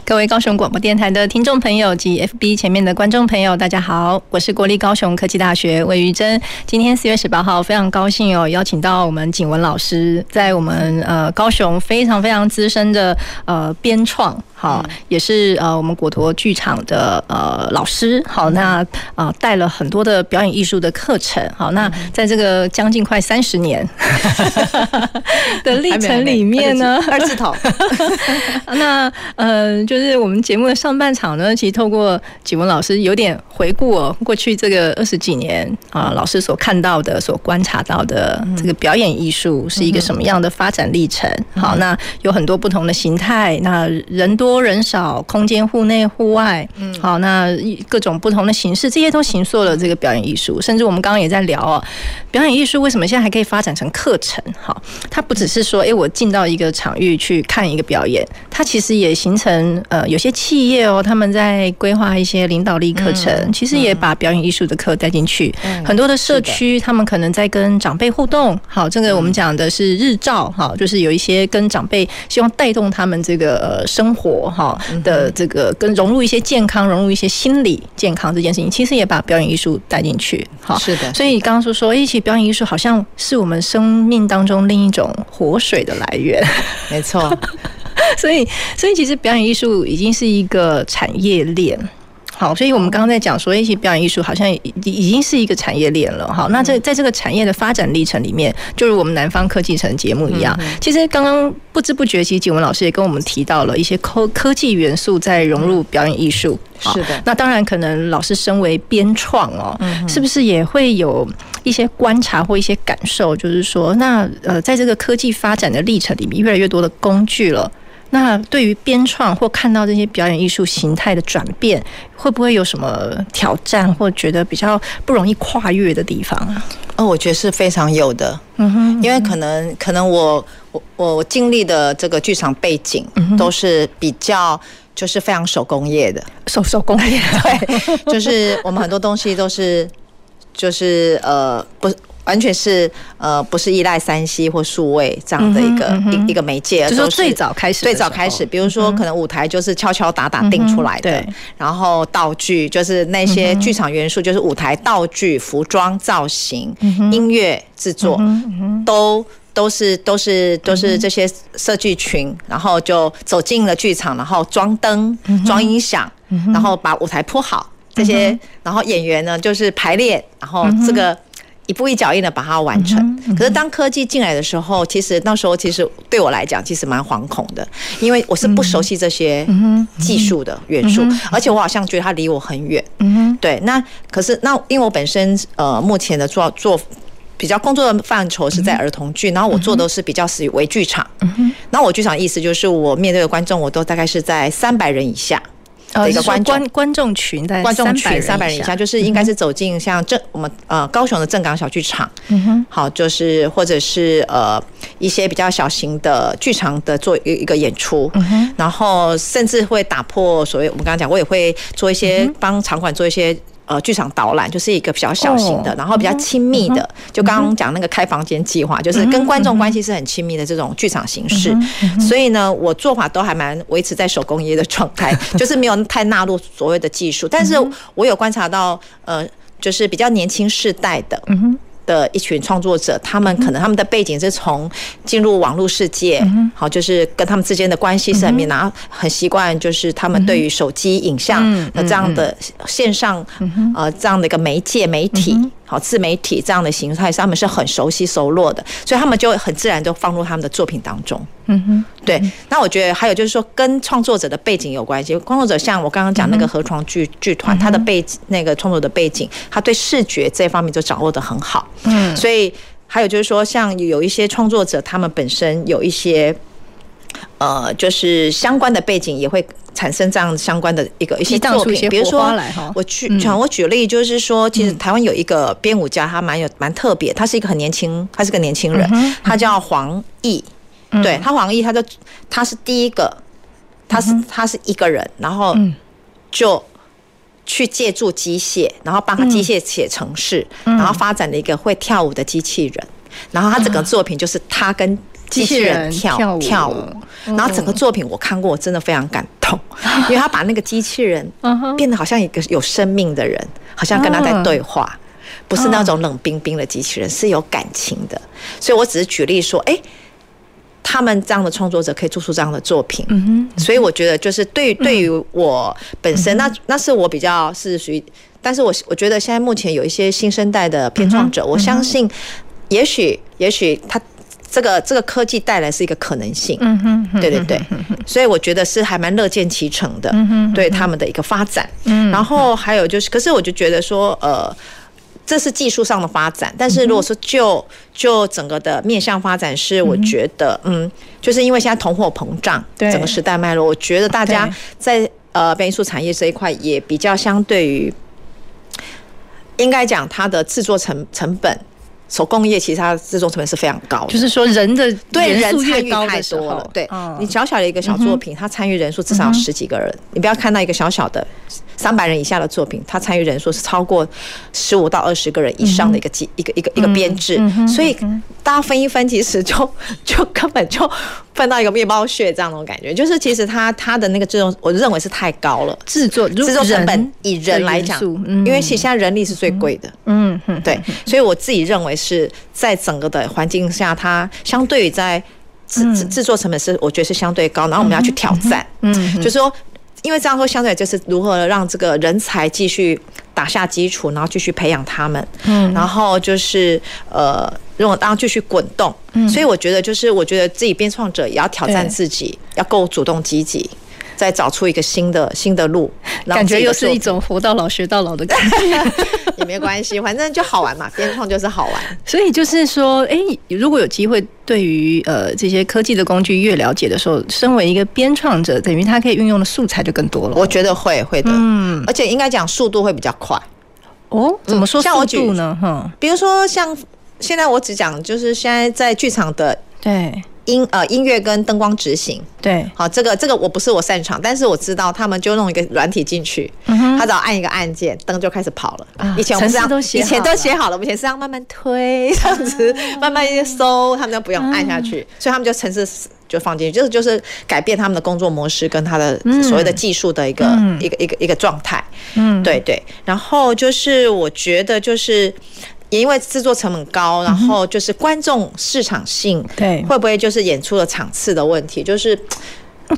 各位高雄广播电台的听众朋友及 FB 前面的观众朋友，大家好，我是国立高雄科技大学魏玉珍。今天四月十八号，非常高兴哦，邀请到我们景文老师，在我们呃高雄非常非常资深的呃编创。好，也是呃，我们果陀剧场的呃老师。好，那啊带了很多的表演艺术的课程。好，那在这个将近快三十年 的历程里面呢，二字头。那呃，就是我们节目的上半场呢，其实透过景文老师有点回顾哦，过去这个二十几年啊，老师所看到的、所观察到的这个表演艺术是一个什么样的发展历程。好，那有很多不同的形态，那人多。多人少，空间户内户外，嗯，好，那各种不同的形式，这些都形塑了这个表演艺术。甚至我们刚刚也在聊哦，表演艺术为什么现在还可以发展成课程？好，它不只是说，诶，我进到一个场域去看一个表演，它其实也形成呃，有些企业哦，他们在规划一些领导力课程，其实也把表演艺术的课带进去。很多的社区，他们可能在跟长辈互动。好，这个我们讲的是日照，好，就是有一些跟长辈希望带动他们这个呃生活。哈的这个跟融入一些健康，融入一些心理健康这件事情，其实也把表演艺术带进去。哈，是的。所以刚刚说说，一起表演艺术好像是我们生命当中另一种活水的来源。没错。所以，所以其实表演艺术已经是一个产业链。好，所以我们刚刚在讲说，一些表演艺术好像已已经是一个产业链了。好，那这在这个产业的发展历程里面，就如我们南方科技城节目一样，其实刚刚不知不觉，其实景文老师也跟我们提到了一些科科技元素在融入表演艺术。是的，那当然可能老师身为编创哦，是不是也会有一些观察或一些感受？就是说，那呃，在这个科技发展的历程里面，越来越多的工具了。那对于编创或看到这些表演艺术形态的转变，会不会有什么挑战，或觉得比较不容易跨越的地方啊？哦，我觉得是非常有的。嗯哼，因为可能可能我我我经历的这个剧场背景都是比较就是非常手工业的，手手工业。对，就是我们很多东西都是就是呃不。完全是呃，不是依赖三 C 或数位这样的一个一一个媒介，就是最早开始，最早开始，比如说可能舞台就是敲敲打打定出来的，然后道具就是那些剧场元素，就是舞台道具、服装造型、音乐制作，都都是都是都是这些设计群，然后就走进了剧场，然后装灯、装音响，然后把舞台铺好，这些，然后演员呢就是排练，然后这个。一步一脚印的把它完成。可是当科技进来的时候，其实那时候其实对我来讲，其实蛮惶恐的，因为我是不熟悉这些技术的元素，而且我好像觉得它离我很远。对，那可是那因为我本身呃目前的做做比较工作的范畴是在儿童剧，然后我做的都是比较属于微剧场。那我剧场意思就是我面对的观众，我都大概是在三百人以下。的一个观众、观观众群在观众群三百人以下，就是应该是走进像正我们呃高雄的正港小剧场，嗯哼，好，就是或者是呃一些比较小型的剧场的做一一个演出，嗯哼，然后甚至会打破所谓我们刚刚讲，我也会做一些帮场馆做一些。呃，剧场导览就是一个比较小型的，然后比较亲密的，就刚刚讲那个开房间计划，就是跟观众关系是很亲密的这种剧场形式。所以呢，我做法都还蛮维持在手工业的状态，就是没有太纳入所谓的技术。但是我有观察到，呃，就是比较年轻世代的。的一群创作者，他们可能他们的背景是从进入网络世界，好，就是跟他们之间的关系是很密，然后很习惯，就是他们对于手机影像的这样的线上呃这样的一个媒介媒体。好，自媒体这样的形态，他们是很熟悉熟络的，所以他们就很自然就放入他们的作品当中。嗯哼，对。那我觉得还有就是说，跟创作者的背景有关系。创作者像我刚刚讲那个河床剧剧团，他的背景那个创作的背景，他对视觉这方面就掌握的很好。嗯，所以还有就是说，像有一些创作者，他们本身有一些呃，就是相关的背景也会。产生这样相关的一个一些作品，比如说我举，我举例就是说，其实台湾有一个编舞家，他蛮有蛮特别，他是一个很年轻，他是个年轻人，他叫黄奕，对他黄奕，他就他是第一个，他是他是一个人，然后就去借助机械，然后帮他机械写程式，然后发展了一个会跳舞的机器人，然后他整个作品就是他跟。机器人跳跳舞，跳舞，然后整个作品我看过，我真的非常感动，因为他把那个机器人变得好像一个有生命的人，好像跟他在对话，不是那种冷冰冰的机器人，是有感情的。所以我只是举例说，哎，他们这样的创作者可以做出这样的作品，所以我觉得就是对对于我本身，那那是我比较是属于，但是我我觉得现在目前有一些新生代的编创者，我相信，也许也许他。这个这个科技带来是一个可能性，嗯哼，对对对，所以我觉得是还蛮乐见其成的，对他们的一个发展，嗯，然后还有就是，可是我就觉得说，呃，这是技术上的发展，但是如果说就就整个的面向发展是，我觉得，嗯，就是因为现在通货膨胀，对。整个时代脉络，我觉得大家在呃变艺术产业这一块也比较相对于，应该讲它的制作成成本。手工业其实它制作成本是非常高的，就是说人的对人参与太多了。对，你小小的一个小作品，它参与人数至少有十几个人。你不要看到一个小小的三百人以下的作品，它参与人数是超过十五到二十个人以上的一个机一个一个一个编制。所以大家分一分，其实就 就根本就分到一个面包屑这样的感觉。就是其实它它的那个制作，我认为是太高了。制作制作成本以人来讲，因为其实现在人力是最贵的。嗯嗯，对，所以我自己认为。是在整个的环境下，它相对于在制制制作成本是，我觉得是相对高。然后我们要去挑战，嗯，就是说，因为这样说，相对就是如何让这个人才继续打下基础，然后继续培养他们，嗯，然后就是呃，让我当继续滚动。所以我觉得，就是我觉得自己编创者也要挑战自己，要够主动积极。再找出一个新的新的路，感觉又是一种活到老学到老的感觉，也没关系，反正就好玩嘛，编创就是好玩。所以就是说，哎，如果有机会，对于呃这些科技的工具越了解的时候，身为一个编创者，等于他可以运用的素材就更多了。我觉得会会的，嗯，而且应该讲速度会比较快。哦，怎么说速度呢？哈，比如说像现在我只讲，就是现在在剧场的对。音呃音乐跟灯光执行，对，好，这个这个我不是我擅长，但是我知道他们就弄一个软体进去，他只要按一个按键，灯就开始跑了。以前我们这样，以前都写好了，我们以前是这样慢慢推 这样子，慢慢一搜，他们就不用按下去，所以他们就程式就放进去，就是就是改变他们的工作模式跟他的所谓的技术的一个一个一个一个状态。嗯，对对，然后就是我觉得就是。也因为制作成本高，然后就是观众市场性，对，会不会就是演出的场次的问题？就是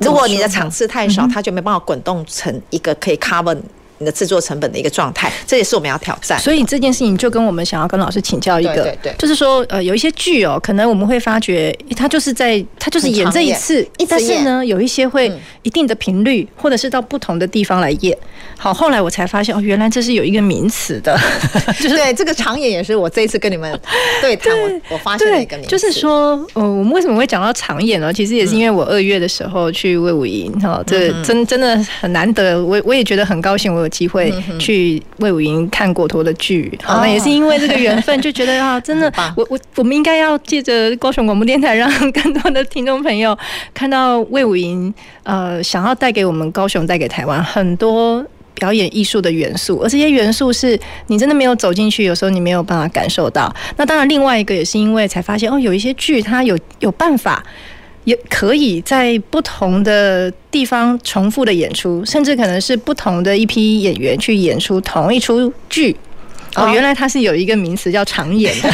如果你的场次太少，它就没办法滚动成一个可以 cover 你的制作成本的一个状态，这也是我们要挑战。所以这件事情就跟我们想要跟老师请教一个，对对对，就是说呃有一些剧哦，可能我们会发觉他就是在他就是演这一次，但是呢有一些会一定的频率，或者是到不同的地方来演。好，后来我才发现哦，原来这是有一个名词的，就是对这个长演也是我这一次跟你们对谈我我发现的一个名词，就是说呃我们为什么会讲到长演呢？其实也是因为我二月的时候去魏武营哈，这真真的很难得，我我也觉得很高兴，我有机会去魏武营看果陀的剧，好，那也是因为这个缘分，就觉得 啊，真的，我我我们应该要借着高雄广播电台，让更多的听众朋友 看到魏武营，呃，想要带给我们高雄，带给台湾很多表演艺术的元素，而这些元素是你真的没有走进去，有时候你没有办法感受到。那当然，另外一个也是因为才发现哦，有一些剧它有有办法。也可以在不同的地方重复的演出，甚至可能是不同的一批演员去演出同一出剧。哦，原来它是有一个名词叫长演的。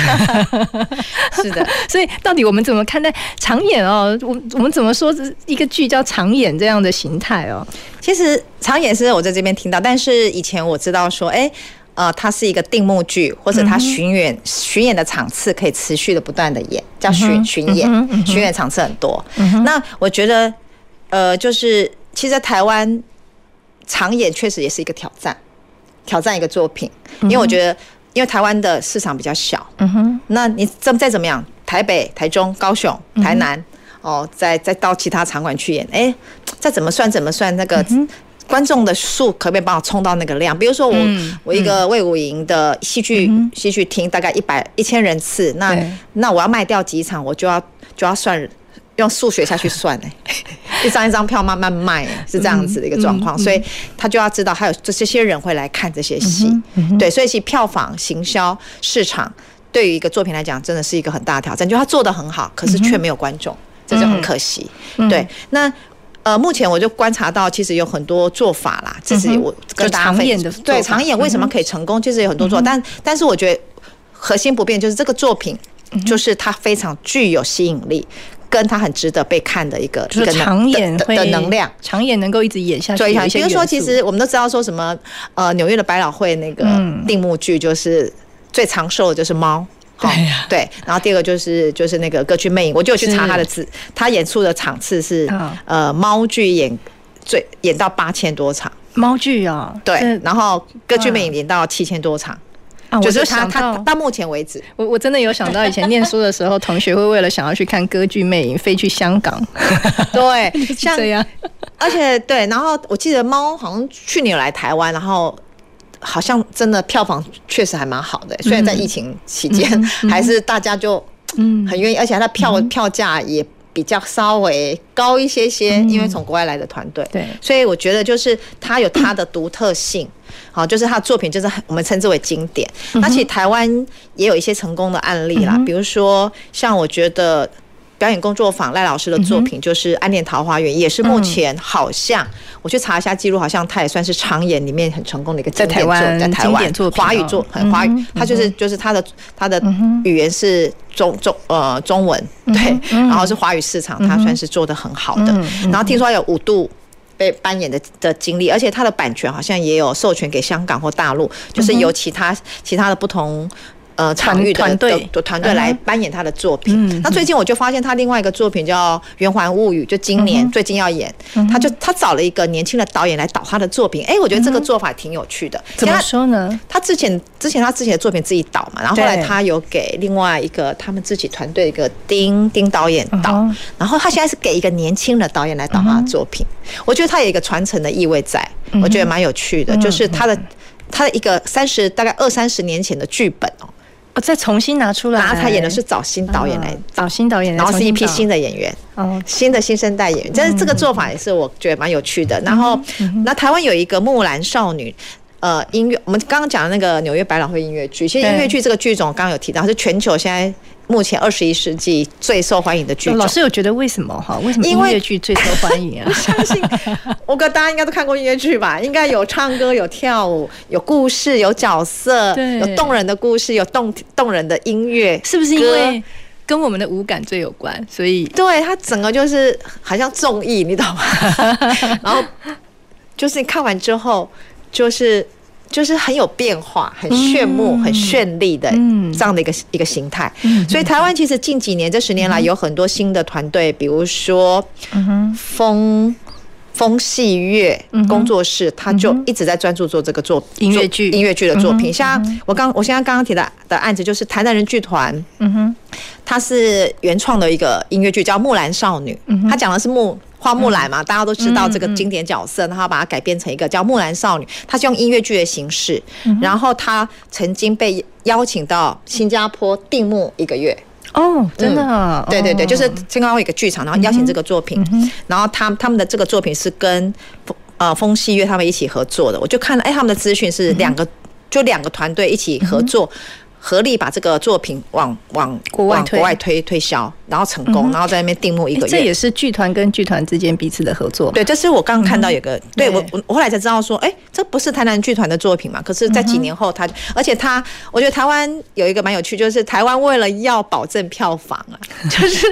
是的，所以到底我们怎么看待长演哦？我我们怎么说这一个剧叫长演这样的形态哦？其实长演是我在这边听到，但是以前我知道说，哎。呃，它是一个定目剧，或者它巡演、嗯、巡演的场次可以持续的不断的演，叫巡巡演，巡演场次很多。嗯、那我觉得，呃，就是其实在台湾长演确实也是一个挑战，挑战一个作品，因为我觉得，因为台湾的市场比较小，嗯哼，那你怎再怎么样，台北、台中、高雄、台南，哦，再再到其他场馆去演，哎，再怎么算怎么算那个。嗯观众的数可不可以帮我冲到那个量？比如说我、嗯、我一个魏武营的戏剧戏剧厅大概一百一千人次，那那我要卖掉几场，我就要就要算用数学下去算哎，一张一张票慢慢卖是这样子的一个状况，所以他就要知道还有这这些人会来看这些戏，对，所以其票房、行销、市场对于一个作品来讲，真的是一个很大的挑战。就他做得很好，可是却没有观众，这就很可惜。对，那。呃，目前我就观察到，其实有很多做法啦。这是我跟大家分享的。对，长演为什么可以成功？其实有很多做法，但但是我觉得核心不变，就是这个作品，就是它非常具有吸引力，跟它很值得被看的一个一个长演的能量。长演能够一直演下去。比如说，其实我们都知道说什么，呃，纽约的百老汇那个定目剧，就是最长寿的就是猫。对呀，对，然后第二个就是就是那个歌剧魅影，我就有去查他的字，他演出的场次是呃猫剧演最演到八千多场，猫剧啊，对，然后歌剧魅影演到七千多场，啊，就是他他到。目前为止，我我真的有想到以前念书的时候，同学会为了想要去看歌剧魅影飞去香港，对，像这样，而且对，然后我记得猫好像去年有来台湾，然后。好像真的票房确实还蛮好的，虽然在疫情期间，还是大家就嗯。很愿意，而且它的票票价也比较稍微高一些些，因为从国外来的团队，对，所以我觉得就是它有它的独特性，好，就是他的作品就是我们称之为经典。那其实台湾也有一些成功的案例啦，比如说像我觉得。表演工作坊赖老师的作品就是《暗恋桃花源》，也是目前好像我去查一下记录，好像他也算是长演里面很成功的一个在台湾，在台湾华语作很华语，他就是就是他的他的语言是中中呃中文对，然后是华语市场，他算是做得很好的。然后听说有五度被扮演的的经历，而且他的版权好像也有授权给香港或大陆，就是由其他其他的不同。呃，场域的团队。的团队来扮演他的作品。嗯、那最近我就发现他另外一个作品叫《圆环物语》，就今年最近要演，嗯、他就他找了一个年轻的导演来导他的作品。哎、欸，我觉得这个做法挺有趣的。怎么说呢？他之前之前他之前的作品自己导嘛，然后后来他有给另外一个他们自己团队一个丁丁导演导，然后他现在是给一个年轻的导演来导他的作品。我觉得他有一个传承的意味在，我觉得蛮有趣的，就是他的他的一个三十大概二三十年前的剧本哦。再重新拿出来，然后他演的是找新导演来，找新导演，然后是一批新的演员，哦，新的新生代演员，但是这个做法也是我觉得蛮有趣的。然后，那台湾有一个木兰少女，呃，音乐，我们刚刚讲的那个纽约百老汇音乐剧，其实音乐剧这个剧种刚刚有提到，是全球现在。目前二十一世纪最受欢迎的剧种，老师有觉得为什么哈？为什么音乐剧最受欢迎啊？我 相信，我哥大家应该都看过音乐剧吧？应该有唱歌、有跳舞、有故事、有角色，有动人的故事、有动动人的音乐，是不是因为跟我们的五感最有关？所以对它整个就是好像综艺，你懂吗？然后就是你看完之后。就是就是很有变化、很炫目、很绚丽的这样的一个一个形态。所以台湾其实近几年这十年来有很多新的团队，比如说风。风细月工作室，他就一直在专注做这个作音乐剧、音乐剧的作品。像我刚，我现在刚刚提的的案子，就是台南人剧团，嗯哼，他是原创的一个音乐剧，叫《木兰少女》。他讲的是木花木兰嘛，大家都知道这个经典角色，然后把它改编成一个叫《木兰少女》，她是用音乐剧的形式。然后她曾经被邀请到新加坡定目一个月。哦，真的、对对对，就是新加坡一个剧场，然后邀请这个作品，嗯、然后他他们的这个作品是跟呃风细月他们一起合作的，我就看了，哎，他们的资讯是两个，嗯、就两个团队一起合作。嗯合力把这个作品往往国外国外推推销，然后成功，然后在那边定目一个月。这也是剧团跟剧团之间彼此的合作。对，这是我刚刚看到有个，对我我我后来才知道说，哎，这不是台南剧团的作品嘛？可是，在几年后，他而且他，我觉得台湾有一个蛮有趣，就是台湾为了要保证票房啊，就是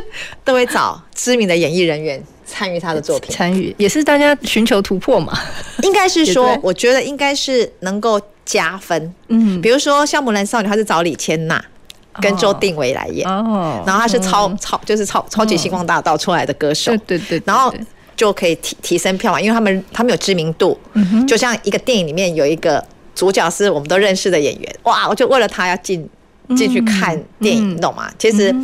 都会找知名的演艺人员参与他的作品，参与也是大家寻求突破嘛。应该是说，我觉得应该是能够。加分，嗯，比如说像《木兰少女》，他是找李千娜跟周定伟来演，哦，然后他是超超就是超超级星光大道出来的歌手，对对对，然后就可以提提升票房，因为他们他们有知名度，就像一个电影里面有一个主角是我们都认识的演员，哇，我就为了他要进进去看电影，你懂吗？其实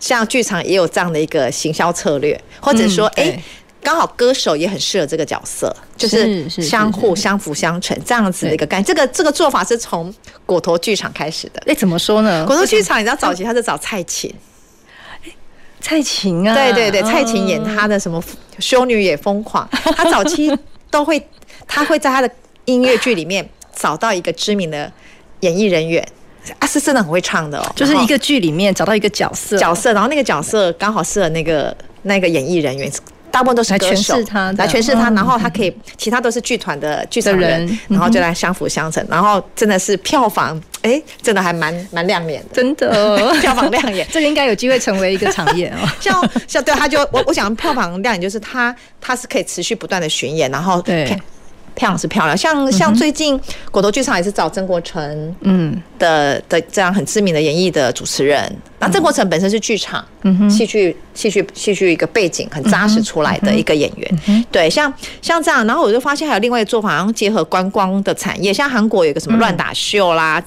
像剧场也有这样的一个行销策略，或者说，哎。刚好歌手也很适合这个角色，就是相互相辅相成这样子的一个概念。这个这个做法是从果陀剧场开始的。哎，怎么说呢？果陀剧场你知道早期他是找蔡琴，蔡琴啊，对对对，蔡琴演她的什么修女也疯狂，他早期都会他会在他的音乐剧里面找到一个知名的演艺人员啊，是真的很会唱的哦。就是一个剧里面找到一个角色角色，然后那个角色刚好适合那个那个演艺人员。大部分都是歌手来诠释他，来诠释他，然后他可以，其他都是剧团的剧场人，然后就来相辅相成，然后真的是票房，哎，真的还蛮蛮亮眼的，真的。票房亮眼，这个应该有机会成为一个场演哦。像像对，他就我我想票房亮眼就是他他是可以持续不断的巡演，然后对。漂亮是漂亮，像像最近果陀剧场也是找曾国城，嗯。的的这样很知名的演艺的主持人。那曾国城本身是剧场，嗯戏剧戏剧戏剧一个背景很扎实出来的一个演员。对，像像这样，然后我就发现还有另外一个做法，然后结合观光的产业，像韩国有个什么乱打秀啦，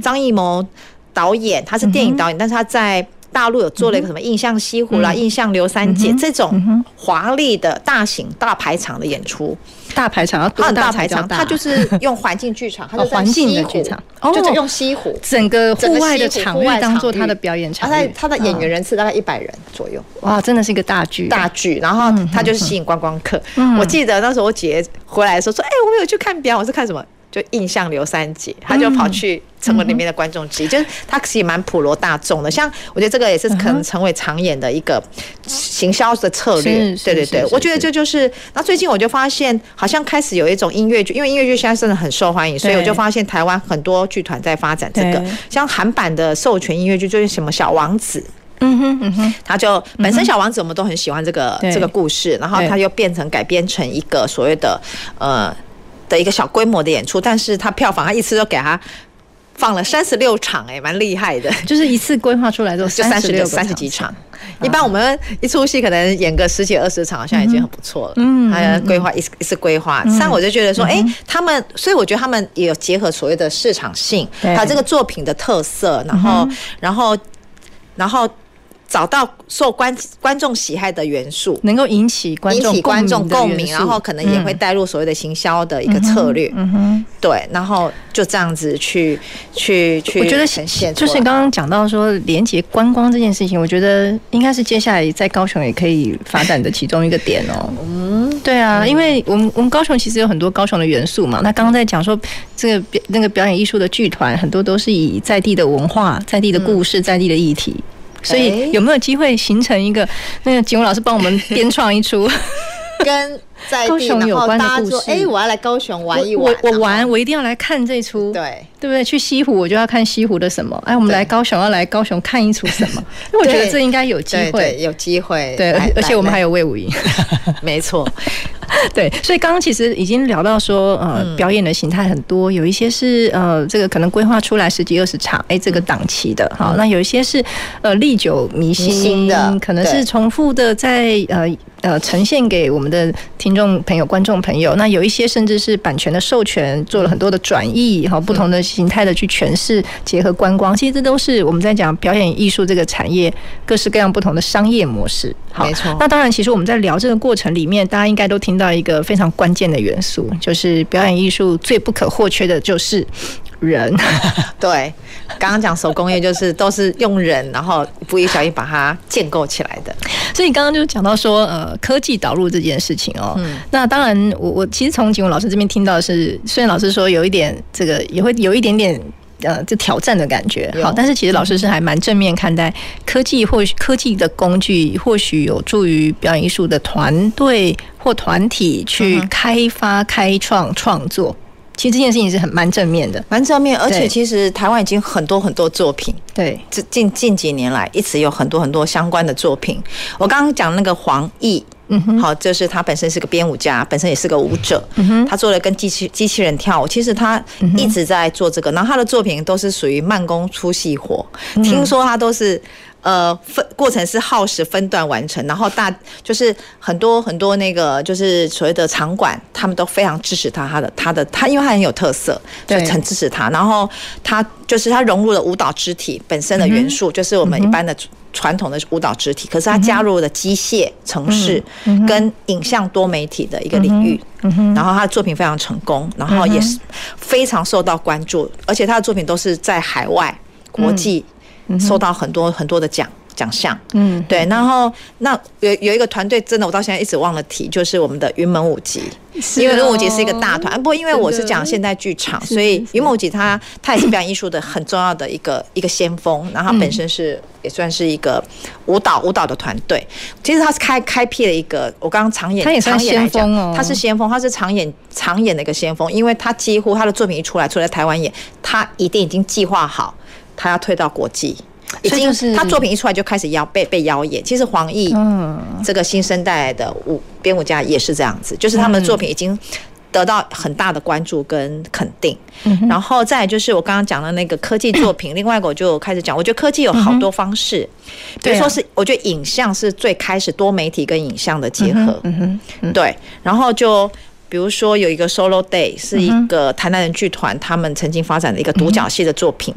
张艺谋导演他是电影导演，但是他在。大陆有做了一个什么印象西湖啦、印象刘三姐这种华丽的大型大排场的演出，大排场要多大排场？它就是用环境剧场，它就环境的剧场，就是用西湖整个户外的场域当做他的表演场。他他的演员人次大概一百人左右，哇，真的是一个大剧。大剧。然后它就是吸引观光客。我记得那时候我姐回来的时候说：“哎，我没有去看表。演，我是看什么？”就印象刘三姐，他就跑去成为里面的观众之一，就是他其实蛮普罗大众的。像我觉得这个也是可能成为常演的一个行销的策略。对对对，我觉得这就是。那最近我就发现，好像开始有一种音乐剧，因为音乐剧现在真的很受欢迎，所以我就发现台湾很多剧团在发展这个。像韩版的授权音乐剧，就是什么小王子，嗯哼嗯哼，他就本身小王子我们都很喜欢这个这个故事，然后他又变成改编成一个所谓的呃。的一个小规模的演出，但是他票房他一次都给他放了三十六场，哎，蛮厉害的。就是一次规划出来之后 就三十六三十几场，一般我们一出戏可能演个十几二十场，好像已经很不错了。嗯，还有规划一一次规划，但我就觉得说，哎，他们，所以我觉得他们也有结合所谓的市场性，还有这个作品的特色，然后，然后，然后。找到受观观众喜爱的元素，能够引起观众观众共鸣，然后可能也会带入所谓的行销的一个策略。嗯哼，对，然后就这样子去去去，我觉得显现就是刚刚讲到说连接观光这件事情，我觉得应该是接下来在高雄也可以发展的其中一个点哦。嗯，对啊，因为我们我们高雄其实有很多高雄的元素嘛。那刚刚在讲说这个表那个表演艺术的剧团，很多都是以在地的文化、在地的故事、在地的议题。所以有没有机会形成一个那个景文老师帮我们编创一出，跟高雄有关的故事。哎，我要来高雄玩一玩。我我玩，我一定要来看这出。对，对不对？去西湖我就要看西湖的什么？哎，我们来高雄要来高雄看一出什么？因为我觉得这应该有机会，有机会。对，而且我们还有魏武营。没错。对，所以刚刚其实已经聊到说，呃，表演的形态很多，有一些是呃，这个可能规划出来十几二十场，哎，这个档期的，好，那有一些是呃历久弥新的，可能是重复的在呃。呃，呈现给我们的听众朋友、观众朋友。那有一些甚至是版权的授权，做了很多的转译，哈，不同的形态的去诠释，结合观光，其实这都是我们在讲表演艺术这个产业各式各样不同的商业模式。好，没错。那当然，其实我们在聊这个过程里面，大家应该都听到一个非常关键的元素，就是表演艺术最不可或缺的就是人。对，刚刚讲手工业就是都是用人，然后不一不小心把它建构起来的。所以刚刚就讲到说，呃。科技导入这件事情哦，嗯，那当然我，我我其实从景文老师这边听到的是，虽然老师说有一点这个也会有一点点呃，就挑战的感觉，好，但是其实老师是还蛮正面看待科技，或许科技的工具或许有助于表演艺术的团队或团体去开发、开创、创作。其实这件事情是很蛮正面的，蛮正面，而且其实台湾已经很多很多作品，对，这近近几年来一直有很多很多相关的作品。我刚刚讲那个黄奕，嗯哼，好，就是他本身是个编舞家，本身也是个舞者，嗯哼，他做了跟机器机器人跳舞，其实他一直在做这个，然后他的作品都是属于慢工出细活，听说他都是。呃，分过程是耗时分段完成，然后大就是很多很多那个就是所谓的场馆，他们都非常支持他，他的他的他，因为他很有特色，就很支持他。然后他就是他融入了舞蹈肢体本身的元素，就是我们一般的传统的舞蹈肢体，可是他加入了机械、城市跟影像多媒体的一个领域。然后他的作品非常成功，然后也是非常受到关注，而且他的作品都是在海外国际。收到很多很多的奖奖项，嗯，对，然后那有有一个团队，真的我到现在一直忘了提，就是我们的云门舞集，因为云门舞集是一个大团，不过因为我是讲现代剧场，所以云门舞集它它也是表演艺术的很重要的一个一个先锋，然后它本身是也算是一个舞蹈舞蹈的团队，其实它是开开辟了一个我刚刚长演，它也算先锋哦，它是先锋，它是长演长演的一个先锋，因为它几乎他的作品一出来，出来台湾演，他一定已经计划好。他要推到国际，已经是他作品一出来就开始邀被被邀演。其实黄奕，嗯，这个新生代的舞编舞家也是这样子，就是他们的作品已经得到很大的关注跟肯定。然后再就是我刚刚讲的那个科技作品，另外一个我就开始讲，我觉得科技有好多方式，比如说是我觉得影像是最开始多媒体跟影像的结合，嗯哼，对，然后就比如说有一个 Solo Day 是一个台南人剧团他们曾经发展的一个独角戏的作品。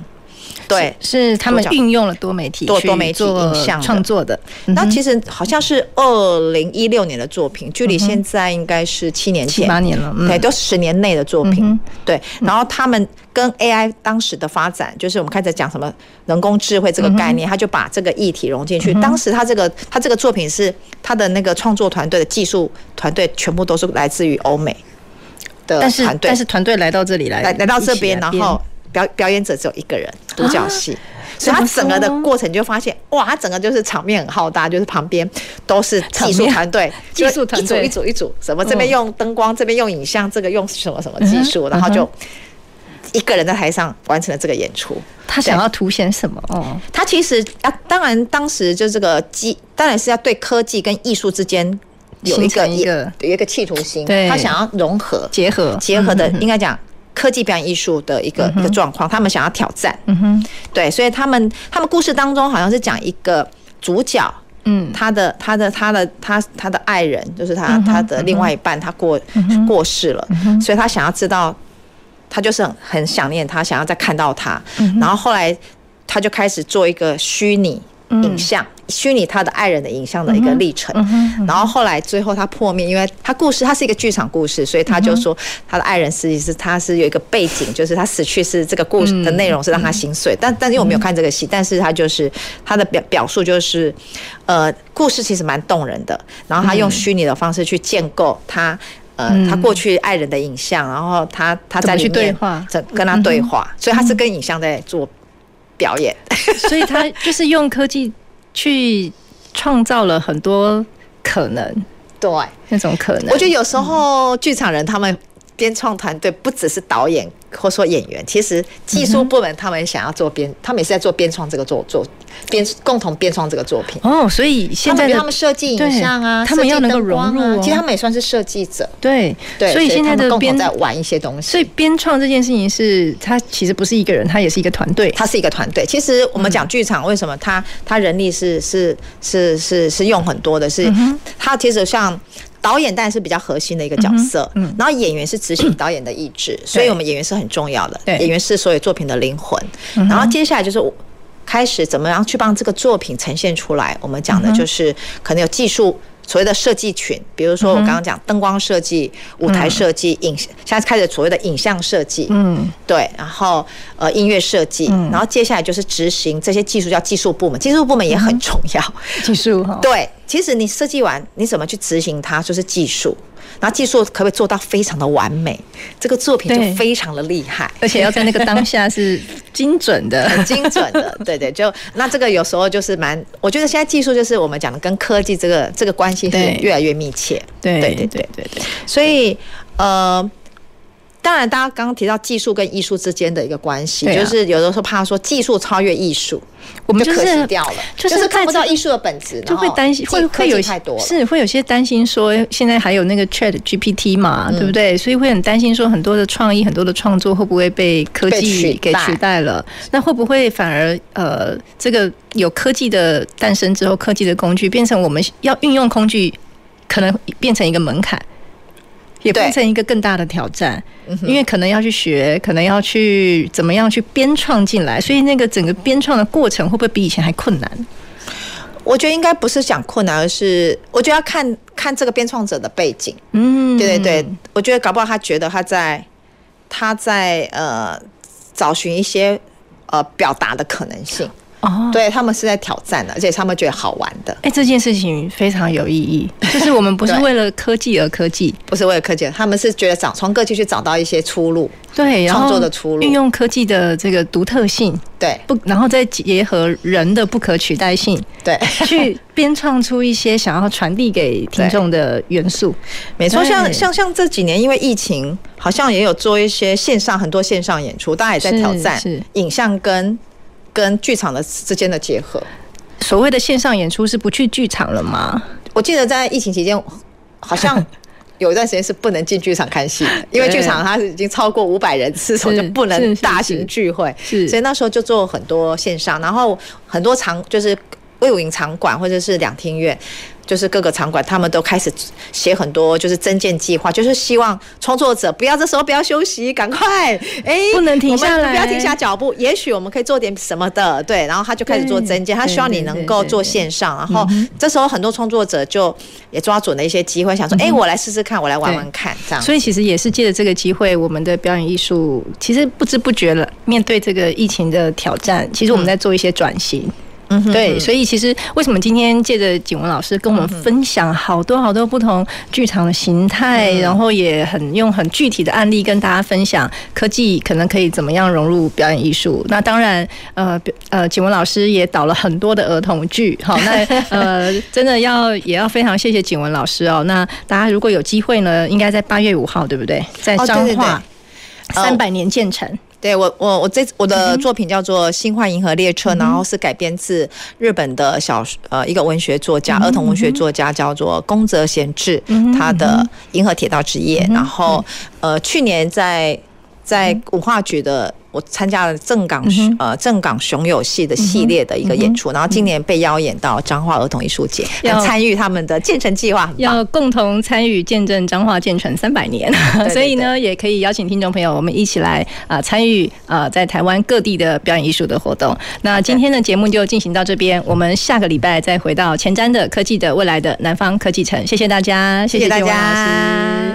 对，是他们运用了多媒体多多媒体影像创作的。那其实好像是二零一六年的作品，距离现在应该是七年前，七八年了，对，都十年内的作品。对，然后他们跟 AI 当时的发展，就是我们开始讲什么人工智慧这个概念，他就把这个议题融进去。当时他这个他这个作品是他的那个创作团队的技术团队全部都是来自于欧美的团队，但是团队来到这里来来来到这边，然后。表表演者只有一个人，独角戏，啊、所以他整个的过程就发现，哇，他整个就是场面很浩大，就是旁边都是技术团队，技术团队。一组一组一组，什么这边用灯光，这边用影像，这个用什么什么技术，然后就一个人在台上完成了这个演出。他想要凸显什么？哦，他其实啊，当然当时就这个技，当然是要对科技跟艺术之间有一个一个。有一个企图心，他想要融合结合。结合的，应该讲。科技表演艺术的一个一个状况，他们想要挑战，嗯哼，对，所以他们他们故事当中好像是讲一个主角，嗯，他的他的他的他他的爱人，就是他他的另外一半，他过过世了，所以他想要知道，他就是很很想念他，想要再看到他，然后后来他就开始做一个虚拟影像。虚拟他的爱人的影像的一个历程，然后后来最后他破灭，因为他故事他是一个剧场故事，所以他就说他的爱人实际是他是有一个背景，就是他死去是这个故事的内容是让他心碎，但但因为我没有看这个戏，但是他就是他的表表述就是，呃，故事其实蛮动人的，然后他用虚拟的方式去建构他呃他过去爱人的影像，然后他他在里面跟他对话，所以他是跟影像在做表演，所以他就是用科技。去创造了很多可能，对，那种可能。我觉得有时候剧场人他们。编创团队不只是导演或说演员，其实技术部门他们想要做编，他们也是在做编创这个作作编共同编创这个作品。哦，所以现在他们设计影像啊，他们要能够融入、哦，其实他们也算是设计者。对对，所以现在的编在玩一些东西。所以编创这件事情是，他其实不是一个人，他也是一个团队，他是一个团队。其实我们讲剧场，为什么他他人力是是是是是用很多的，是他其实像。导演当然是比较核心的一个角色，嗯，然后演员是执行导演的意志，所以我们演员是很重要的，对，演员是所有作品的灵魂。然后接下来就是开始怎么样去帮这个作品呈现出来，我们讲的就是可能有技术。所谓的设计群，比如说我刚刚讲灯光设计、舞台设计、影，现在开始所谓的影像设计，嗯，对，然后呃音乐设计，然后接下来就是执行这些技术叫技术部门，技术部门也很重要，技术哈，对，其实你设计完你怎么去执行它，就是技术。然后技术可不可以做到非常的完美？这个作品就非常的厉害，而且要在那个当下是精准的，很精准的。对对，就那这个有时候就是蛮，我觉得现在技术就是我们讲的跟科技这个这个关系是越来越密切。对对对对对，所以呃。当然，大家刚刚提到技术跟艺术之间的一个关系，就是有的时候怕说技术超越艺术，我们就可惜掉了，就是看不到艺术的本质，就会担心会会有太多是会有些担心说，现在还有那个 Chat GPT 嘛，对不对？所以会很担心说，很多的创意、很多的创作会不会被科技给取代了？那会不会反而呃，这个有科技的诞生之后，科技的工具变成我们要运用工具，可能变成一个门槛？也变成一个更大的挑战，因为可能要去学，可能要去怎么样去编创进来，所以那个整个编创的过程会不会比以前还困难？我觉得应该不是讲困难，而是我觉得要看看这个编创者的背景。嗯，对对对，我觉得搞不好他觉得他在他在呃找寻一些呃表达的可能性。哦，对他们是在挑战的，而且他们觉得好玩的。哎，这件事情非常有意义，就是我们不是为了科技而科技，不是为了科技，他们是觉得找从科技去找到一些出路，对，创作的出路，运用科技的这个独特性，对，不，然后再结合人的不可取代性，对，去编创出一些想要传递给听众的元素。没错，像像像这几年因为疫情，好像也有做一些线上很多线上演出，大家也在挑战是。影像跟。跟剧场的之间的结合，所谓的线上演出是不去剧场了吗？我记得在疫情期间，好像 有一段时间是不能进剧场看戏，因为剧场它是已经超过五百人次，所以就不能大型聚会，所以那时候就做很多线上，然后很多场就是魏武营场馆或者是两厅院。就是各个场馆，他们都开始写很多，就是增建计划，就是希望创作者不要这时候不要休息，赶快 哎，不能停下来，不要停下脚步。也许我们可以做点什么的，对。然后他就开始做增建，他希望你能够做线上。然后这时候很多创作者就也抓准了一些机会，想说，哎，我来试试看，我来玩玩看，这样。所以其实也是借着这个机会，我们的表演艺术其实不知不觉了，面对这个疫情的挑战，其实我们在做一些转型。嗯，对，所以其实为什么今天借着景文老师跟我们分享好多好多不同剧场的形态，然后也很用很具体的案例跟大家分享科技可能可以怎么样融入表演艺术。那当然，呃呃，景文老师也导了很多的儿童剧，好，那呃真的要也要非常谢谢景文老师哦。那大家如果有机会呢，应该在八月五号，对不对？在彰化三百年建成。对我，我我这我的作品叫做《新幻银河列车》，然后是改编自日本的小呃一个文学作家，儿童文学作家叫做宫泽贤治，他的《银河铁道之夜》，然后呃去年在在文化局的。我参加了正港呃正港熊友戏的系列的一个演出，然后今年被邀演到彰化儿童艺术节，要参与他们的建成计划，要共同参与见证彰化建成三百年。所以呢，也可以邀请听众朋友，我们一起来啊参与啊在台湾各地的表演艺术的活动。那今天的节目就进行到这边，我们下个礼拜再回到前瞻的科技的未来的南方科技城。谢谢大家，谢谢大家。